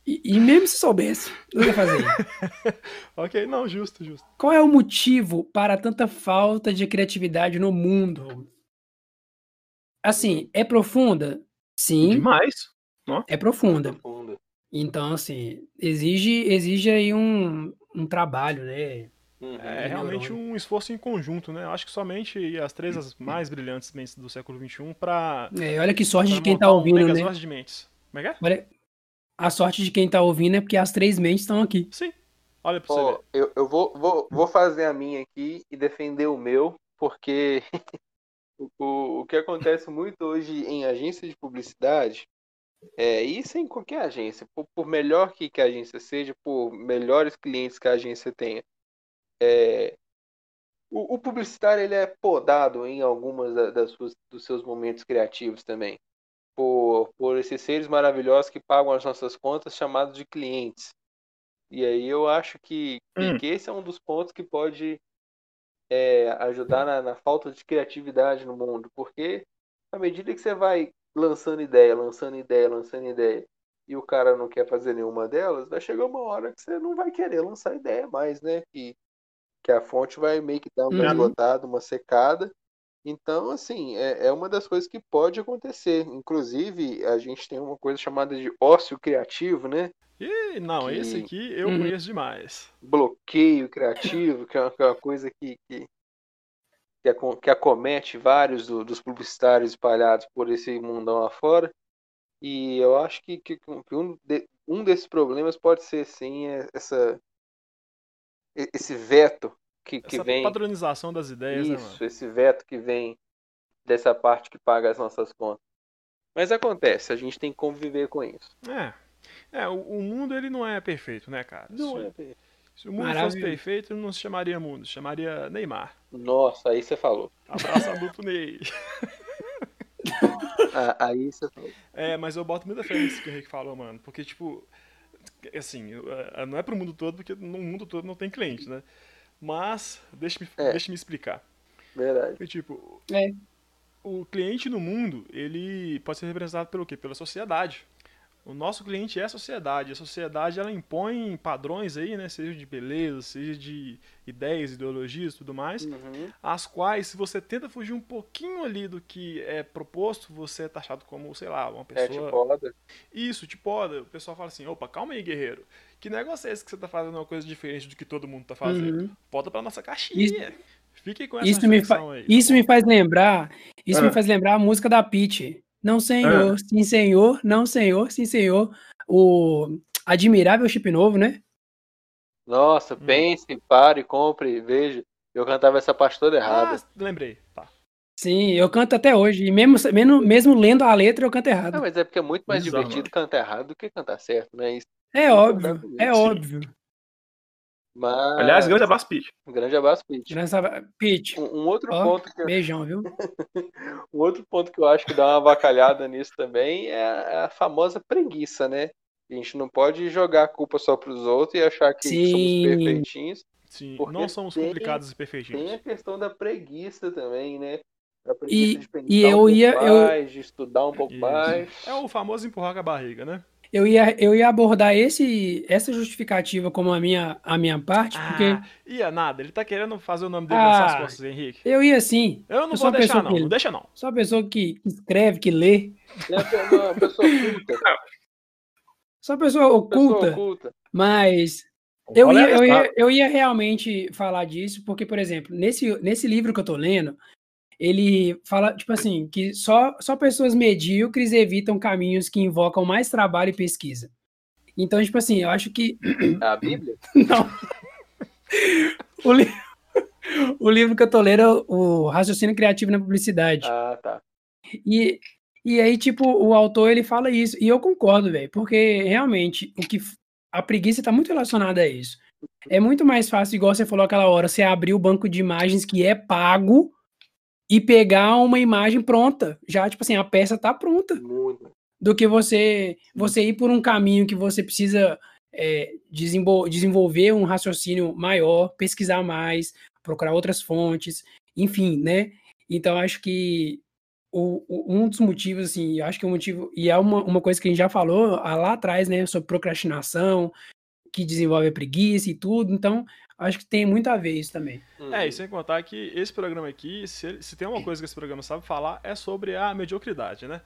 e, e, mesmo se soubesse, eu ia fazer. ok, não, justo, justo. Qual é o motivo para tanta falta de criatividade no mundo? Assim, é profunda? Sim. Demais. É profunda. profunda. Então, assim, exige, exige aí um, um trabalho, né? Uhum. É realmente um esforço em conjunto, né? Eu acho que somente as três as mais brilhantes mentes do século XXI para. É, olha que sorte de quem tá ouvindo, um né? de mentes. Como é que é? Olha, a sorte de quem tá ouvindo é porque as três mentes estão aqui. Sim. Olha pra oh, você ver. Eu, eu vou, vou, vou fazer a minha aqui e defender o meu, porque o, o que acontece muito hoje em agências de publicidade é, isso em qualquer agência, por, por melhor que, que, a agência seja, por melhores clientes que a agência tenha, é, o, o, publicitário ele é podado em algumas das suas, dos seus momentos criativos também, por, por esses seres maravilhosos que pagam as nossas contas chamados de clientes. E aí eu acho que, hum. que esse é um dos pontos que pode é, ajudar na, na falta de criatividade no mundo, porque à medida que você vai lançando ideia, lançando ideia, lançando ideia, e o cara não quer fazer nenhuma delas, vai chegar uma hora que você não vai querer lançar ideia mais, né? Que, que a fonte vai meio que dar uma uhum. esgotada, uma secada. Então, assim, é, é uma das coisas que pode acontecer. Inclusive, a gente tem uma coisa chamada de ócio criativo, né? Ih, não, que... esse aqui eu uhum. conheço demais. Bloqueio criativo, que é uma é coisa que, que que, que acomete vários do, dos publicitários espalhados por esse mundão afora. E eu acho que, que, que um, de, um desses problemas pode ser, sim, é essa, esse veto que, que essa vem. padronização das ideias, Isso, né, mano? esse veto que vem dessa parte que paga as nossas contas. Mas acontece, a gente tem que conviver com isso. É. É, o, o mundo ele não é perfeito, né, cara? Não se, é perfeito. se o mundo fosse Maravilha. perfeito, ele não se chamaria mundo, se chamaria Neymar. Nossa, aí você falou. Abraço adulto Ney. Ah, Aí você falou. É, mas eu boto muita fé nisso que o Henrique falou, mano. Porque, tipo, assim, eh, não é pro mundo todo, porque no mundo todo não tem cliente, né? Mas, deixa-me É. deixa me explicar. Verdade. Porque, tipo, É. o cliente no mundo, ele pode ser representado pelo quê? Pela sociedade. O nosso cliente é a sociedade. A sociedade, ela impõe padrões aí, né? Seja de beleza, seja de ideias, ideologias e tudo mais. Uhum. as quais, se você tenta fugir um pouquinho ali do que é proposto, você é taxado como, sei lá, uma É pessoa. tipo roda. Isso, te poda. O pessoal fala assim: opa, calma aí, guerreiro. Que negócio é esse que você tá fazendo uma coisa diferente do que todo mundo tá fazendo? Uhum. Volta pra nossa caixinha. Fique com essa Isso, me, fa- aí. isso me faz lembrar. Isso Ah. me faz lembrar a música da Pitty. Não, senhor, sim, senhor, não, senhor, sim, senhor. O admirável chip novo, né? Nossa, Hum. pense, pare, compre, veja. Eu cantava essa parte toda errada. Ah, lembrei. Tá. Sim, eu canto até hoje. E mesmo, mesmo, mesmo lendo a letra, eu canto errado. Não, mas é porque é muito mais Bizarro, divertido cantar errado do que cantar certo, né? Isso. É óbvio, é Sim. óbvio. Mas. Aliás, grande abraço, Pete. um grande abraço, Pete. Pitty, Um, um outro Ó. ponto que eu, beijão, viu? um outro ponto que eu acho que dá uma avacalhada nisso também é a, famosa preguiça, né? A gente não pode jogar a culpa só pros outros e achar que Sim. somos perfeitinhos. Sim, Porque não somos tem- complicados e Tem perfeitinhos. a questão da preguiça também, né? A preguiça E- de pensar e um eu pouco ia- eu- mais, de estudar um pouco Isso. mais. É o famoso empurrar com a barriga, né? Eu ia, eu ia abordar esse, essa justificativa como a minha, a minha parte, porque Ah, ia nada. Ele tá querendo fazer o nome dele Ah, nas suas costas, Henrique. eu ia assim. Eu não eu sou vou deixar, não. que- Não deixa, não. Sou uma pessoa que escreve, que lê. É uma pessoa oculta. Sou uma pessoa oculta, Pessoa oculta. mas eu ia, eu, ia, eu ia realmente falar disso, porque, por exemplo, nesse, nesse livro que eu tô lendo, ele fala, tipo assim, que só, só pessoas medíocres evitam caminhos que invocam mais trabalho e pesquisa. Então, tipo assim, eu acho que. É a Bíblia? Não. O, li- o livro que eu tô lendo é o- Raciocínio Criativo na Publicidade. Ah, tá. E, e aí, tipo, o autor ele fala isso. E eu concordo, velho, porque realmente o que a preguiça tá muito relacionada a isso. É muito mais fácil, igual você falou aquela hora, você abrir o banco de imagens que é pago e pegar uma imagem pronta. Já, tipo assim, a peça tá pronta. Muito. Do que você você ir por um caminho que você precisa é, desenvol- desenvolver um raciocínio maior, pesquisar mais, procurar outras fontes, enfim, né? Então, acho que o, o- um dos motivos, assim, eu acho que o motivo, e é uma, uma coisa que a gente já falou ah, lá atrás, né, sobre procrastinação, que desenvolve a preguiça e tudo, então, acho que tem muito a ver isso também. É, e sem contar que esse programa aqui, se, se tem uma coisa que esse programa sabe falar, é sobre a mediocridade, né?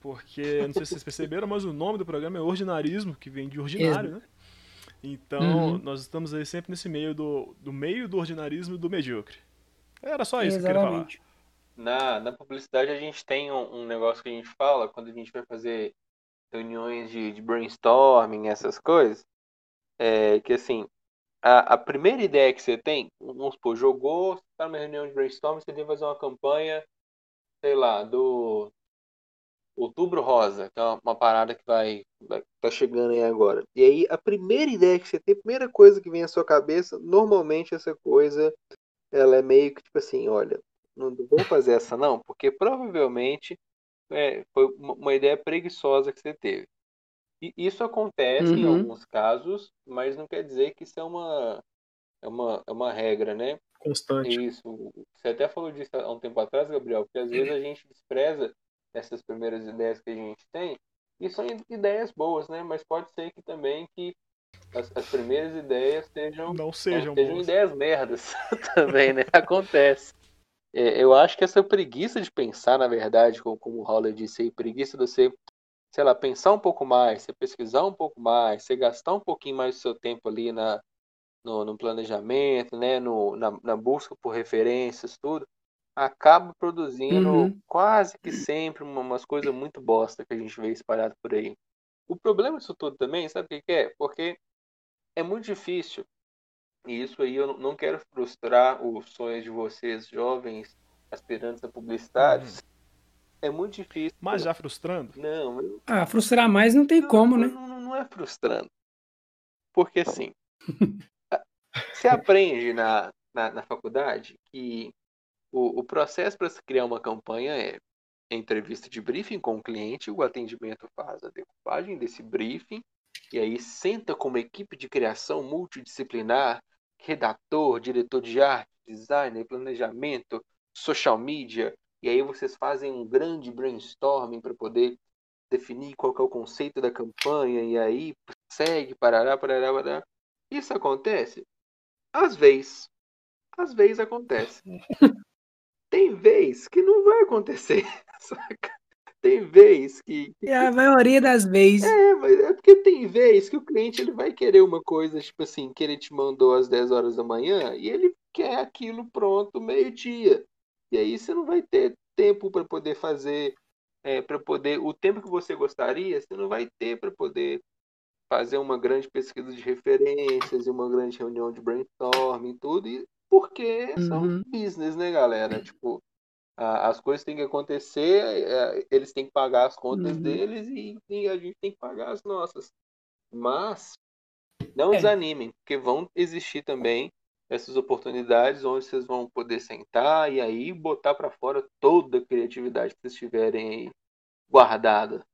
Porque, não sei se vocês perceberam, mas o nome do programa é Ordinarismo, que vem de ordinário, né? Então, Uhum. nós estamos aí sempre nesse meio do, do meio do ordinarismo e do medíocre. Era só isso que eu queria falar. Exatamente. Na, na publicidade a gente tem um, um negócio que a gente fala quando a gente vai fazer reuniões de, de brainstorming, essas coisas. É que assim, a, a primeira ideia que você tem, vamos supor, jogou, você tá numa reunião de brainstorming, você tem que fazer uma campanha, sei lá, do Outubro Rosa, que é uma, uma parada que vai, vai tá chegando aí agora. E aí a primeira ideia que você tem, a primeira coisa que vem à sua cabeça, normalmente essa coisa ela é meio que tipo assim, olha, não vou fazer essa não, porque provavelmente é, foi uma, uma ideia preguiçosa que você teve. E isso acontece em Uhum. alguns casos, mas não quer dizer que isso é uma, é uma, é uma regra, né? Constante. Isso. Você até falou disso há um tempo atrás, Gabriel, porque às vezes a gente despreza essas primeiras ideias que a gente tem, e são ideias boas, né? Mas pode ser que também que as, as primeiras ideias sejam Não não, sejam sejam bons. ideias merdas também, né? Acontece. É, eu acho que essa preguiça de pensar, na verdade, como, como o Holler disse aí, preguiça de você, sei lá, pensar um pouco mais, você pesquisar um pouco mais, você gastar um pouquinho mais do seu tempo ali na, no, no planejamento, né? No, na, na busca por referências, tudo, acaba produzindo Uhum. quase que sempre uma- umas coisas muito bosta que a gente vê espalhado por aí. O problema disso tudo também, sabe o que que é? Porque é muito difícil, e isso aí eu não- não quero frustrar os sonhos de vocês, jovens aspirantes a publicitários, é muito difícil. Mas já frustrando? Não, eu... Ah, frustrar mais não tem não, como, não, né? Não, não é frustrando. Porque assim, você aprende na, na, na faculdade que o, o processo para se criar uma campanha é entrevista de briefing com o cliente, o atendimento faz a decupagem desse briefing, e aí senta com uma equipe de criação multidisciplinar, redator, diretor de arte, designer, planejamento, social media, e aí vocês fazem um grande brainstorming para poder definir qual é o conceito da campanha, e aí segue, parará, parará, parará. Isso acontece? Às vezes. Às vezes acontece. Tem vez que não vai acontecer, saca? Tem vez que. É a maioria das vezes. É, mas é porque tem vez que o cliente ele vai querer uma coisa, tipo assim, que ele te mandou às 10 horas da manhã e ele quer aquilo pronto meio-dia. E aí você não vai ter tempo para poder fazer, é, para poder. O tempo que você gostaria, você não vai ter para poder fazer uma grande pesquisa de referências e uma grande reunião de brainstorming e tudo. E porque são Uhum. business, né, galera? Tipo, a- as coisas têm que acontecer, é, eles têm que pagar as contas Uhum. deles e, e a gente tem que pagar as nossas. Mas não É. desanimem, porque vão existir também essas oportunidades onde vocês vão poder sentar e aí botar para fora toda a criatividade que vocês tiverem aí guardada.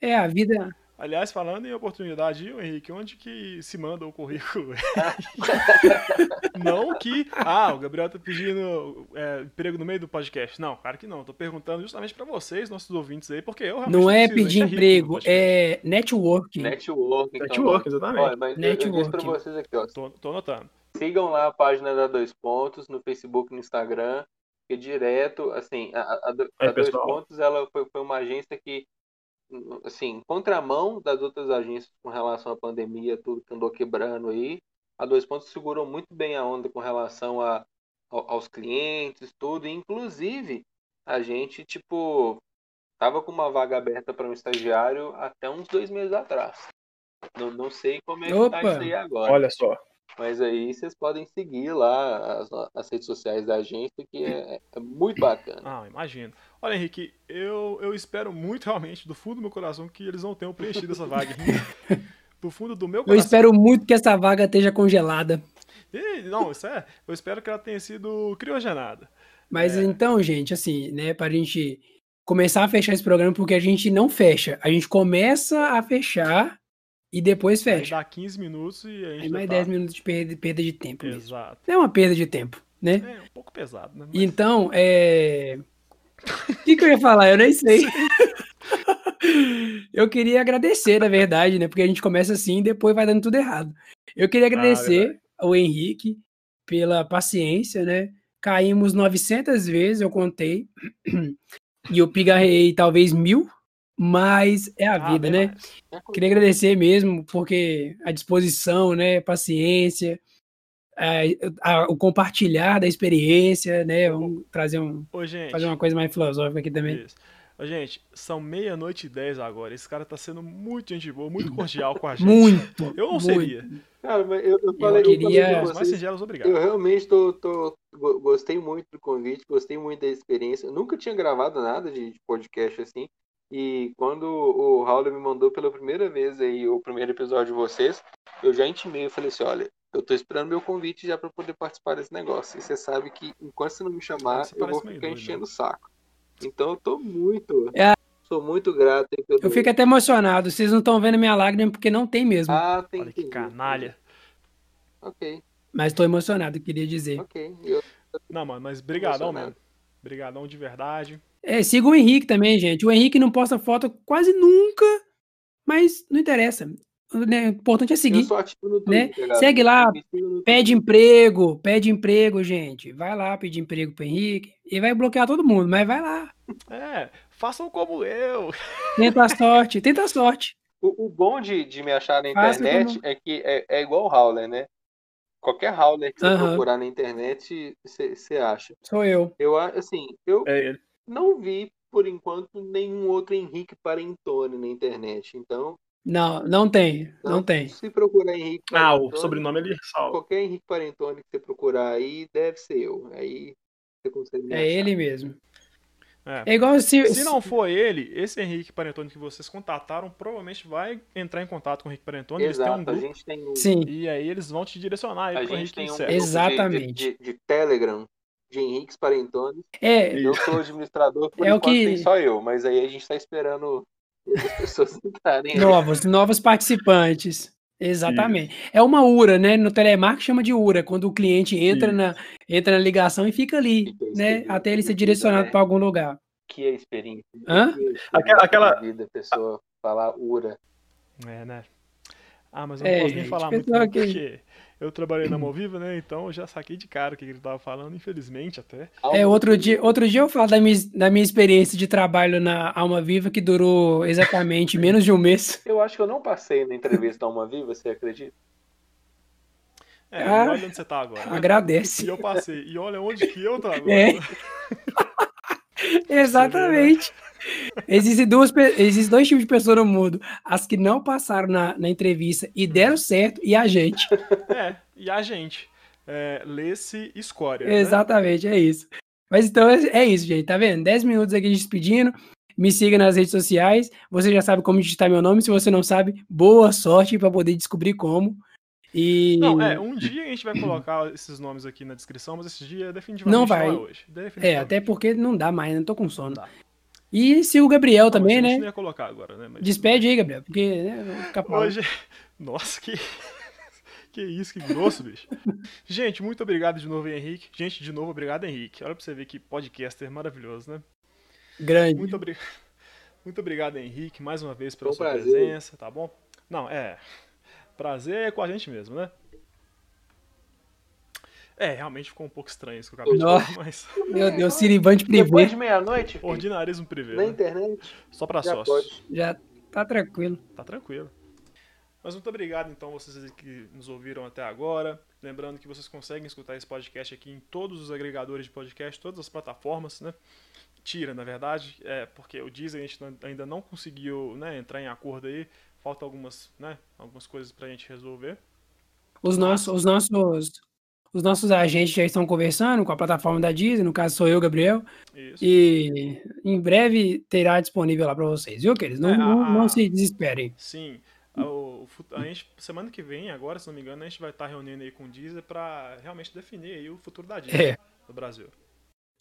É, a vida. Aliás, falando em oportunidade, Henrique, onde que se manda o currículo? não que. Ah, o Gabriel tá pedindo é, emprego no meio do podcast. Não, claro que não. Tô perguntando justamente pra vocês, nossos ouvintes aí, porque eu realmente Não é preciso, pedir no emprego, é networking. Network, então, Network, exatamente. Olha, mas eu- eu disse para Networking. vocês aqui, ó, Tô, tô anotando. Sigam lá a página da Dois Pontos no Facebook e no Instagram, que direto, assim, a, a- a Aí, Dois pessoal. Pontos ela foi, foi uma agência que, assim, contramão das outras agências com relação à pandemia, tudo que andou quebrando aí, a Dois Pontos segurou muito bem a onda com relação a, ao- aos clientes, tudo, e, inclusive a gente, tipo, tava com uma vaga aberta para um estagiário até uns dois meses atrás. Não, não sei como é que tá Opa! isso aí agora. Olha só. Mas aí vocês podem seguir lá as, as redes sociais da agência, que é, é muito bacana. Ah, imagino. Olha, Henrique, eu, eu espero muito realmente, do fundo do meu coração, que eles não tenham preenchido essa vaga. do fundo do meu Eu coração. espero muito que essa vaga esteja congelada. Ih, Não, isso é. Eu espero que ela tenha sido criogenada. Mas É. então, gente, assim, né, pra gente começar a fechar esse programa, porque a gente não fecha. A gente começa a fechar e depois Aí fecha. dá 15 minutos e a gente Aí mais tá... 10 minutos de perda, perda de tempo mesmo. Exato. É uma perda de tempo, né? É um pouco pesado, né? Mas- Então, é. O que, que eu ia falar? Eu nem sei. eu queria agradecer, na verdade, né? Porque a gente começa assim e depois vai dando tudo errado. Eu queria agradecer ao Henrique pela paciência, né? Caímos 900 vezes, eu contei. E eu pigarrei talvez mil, mas é a Ah, vida, né? mais. Queria agradecer mesmo, porque a disposição, né? Paciência, é, a- o compartilhar da experiência, né? Vamos trazer um, Ô, gente. fazer uma coisa mais filosófica aqui também. Isso. Ô, gente, são meia-noite e dez agora. Esse cara tá sendo muito gente boa, muito cordial com a gente. Muito. Eu não muito. seria. Cara, mas eu, eu falei, eu queria- mais vocês, singelos, obrigado. eu realmente tô, tô- go- gostei muito do convite, gostei muito da experiência. Eu nunca tinha gravado nada de, de podcast assim. E quando o Raul me mandou pela primeira vez aí o primeiro episódio de vocês, eu já intimei, eu falei assim, olha, eu tô esperando meu convite já para poder participar desse negócio. E você sabe que enquanto você não me chamar, Você eu vou ficar doido, enchendo né? o saco. Então eu tô muito, É. sou muito grato. Eu fico até emocionado. Vocês não estão vendo minha lágrima porque não tem mesmo. Ah, tem Olha que canalha. Ok, Mas tô emocionado, queria dizer. ok. Eu- Não, mano, mas brigadão mesmo. Brigadão de verdade. É, siga o Henrique também, gente. O Henrique não posta foto quase nunca, mas não interessa. O né, o importante é Eu seguir. sou ativo no né? Twitter, galera. Segue lá, Pede emprego, pede emprego, gente. Vai lá pedir emprego pro Henrique. E vai bloquear todo mundo, mas vai lá. É, façam como eu. Tenta a sorte, tenta a sorte. O, o bom de, de me achar na internet como- é que é, é igual o Howler, né? Qualquer Howler que você Aham. procurar na internet, você acha. Sou eu. Eu, assim, eu É ele. Não vi, por enquanto, nenhum outro Henrique Parentone na internet. Então, Não, não tem, não Não. tem. se procurar Henrique Ah, o Parentone, sobrenome ele salva. qualquer Henrique Parentone que você procurar aí, deve ser eu. Aí É ele mesmo. É. é igual se, se não for ele, esse Henrique Parentoni que vocês contataram provavelmente vai entrar em contato com o Henrique Parentoni. Exato, eles têm um grupo, a gente tem um... Sim. E aí eles vão te direcionar a gente Henrique tem um certo. Exatamente. De, de, de, Telegram de Henrique Parentoni. É. Eu sou administrador, por é enquanto o que... tem só eu, mas aí a gente tá esperando as pessoas entrarem. Novos, novos participantes. Exatamente. Isso. É uma URA, né? No telemarketing chama de URA, quando o cliente entra, na, entra na ligação e fica ali, fica né? Até ele ser direcionado né? para algum lugar. Que é experiência. Hã? Que é experiência aquela, aquela... vida, a pessoa falar URA. É, né? Ah, mas eu não é, posso nem falar muito que... porque eu trabalhei na Moviva, né? Então eu já saquei de cara o que ele tava falando, infelizmente até. É, outro dia, outro dia eu falo da minha, da minha experiência de trabalho na Alma Viva, que durou exatamente menos de um mês. Eu acho que eu não passei na entrevista da Alma Viva, você acredita? É, ah, olha onde você tá agora. Agradece. E eu passei. E olha onde que eu tô agora. É. Exatamente. Existem, duas, existem dois tipos de pessoas no mundo: as que não passaram na, na entrevista e deram certo, e a gente. É, e a gente. É, Lê-se escória. Né? Exatamente, né? é isso. Mas então é, é isso, gente. Tá vendo? 10 minutos aqui despedindo. Me siga nas redes sociais. Você já sabe como digitar meu nome. Se você não sabe, boa sorte para poder descobrir como. E... Não, é, um dia a gente vai colocar esses nomes aqui na descrição, mas esse dia definitivamente não vai. Não é hoje. É, até porque não dá mais, não tô com sono. Não e se o Gabriel não, também, né? Não ia colocar agora, né? Mas... Despede aí, Gabriel, porque né, Hoje... Nossa, que... que isso, que grosso, bicho. Gente, muito obrigado de novo, Henrique. Gente, de novo, obrigado, Henrique. Olha pra você ver que podcaster maravilhoso, né? Grande. Muito, obri... muito obrigado, Henrique, mais uma vez pela Foi sua prazer. presença, tá bom? Não, é... Prazer é com a gente mesmo, né? É, realmente ficou um pouco estranho isso que eu acabei de falar, mas. Meu Deus, Sirivante privê. Depois de meia-noite. Ordinarismo privê. Na né? internet. Só pra já sócios. Pode. Já tá tranquilo. Tá tranquilo. Mas muito obrigado, então, vocês que nos ouviram até agora. Lembrando que vocês conseguem escutar esse podcast aqui em todos os agregadores de podcast, todas as plataformas, né? Tira, na verdade, é porque o Deezer a gente ainda não conseguiu né, entrar em acordo aí falta algumas, né, algumas coisas pra gente resolver. Os nossos, os nossos, os nossos agentes já estão conversando com a plataforma da Disney, no caso sou eu, Gabriel. Isso. E em breve terá disponível lá para vocês, viu, queridos? Não, é, a, não, não, se desesperem. Sim. O, a gente, semana que vem, agora, se não me engano, a gente vai estar reunindo aí com o Disney para realmente definir aí o futuro da Disney é. no Brasil.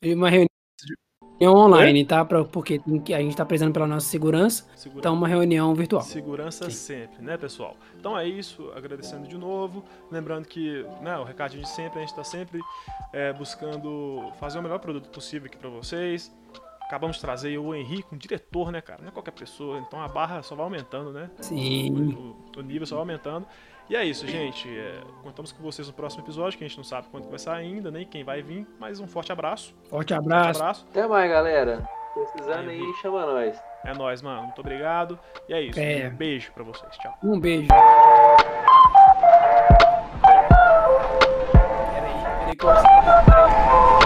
E uma reunião Reunião online, tá? Pra, porque a gente tá precisando pela nossa segurança. Segurança. Então, uma reunião virtual. Segurança Sim. sempre, né, pessoal? Então é isso. Agradecendo de novo. Lembrando que, né, o recadinho de sempre, a gente tá sempre é, buscando fazer o melhor produto possível aqui pra vocês. Acabamos de trazer o Henrique, um diretor, né, cara? Não é qualquer pessoa. Então a barra só vai aumentando, né? Sim. O, o nível só vai aumentando. E é isso, gente. É, contamos com vocês no próximo episódio, que a gente não sabe quando vai sair ainda, nem quem vai vir. Mas um forte abraço. Forte abraço. Forte abraço. Até mais, galera. Precisando aí, chama nós. É nóis, mano. Muito obrigado. E é isso. É. Um beijo pra vocês. Tchau. Um beijo. Peraí, peraí,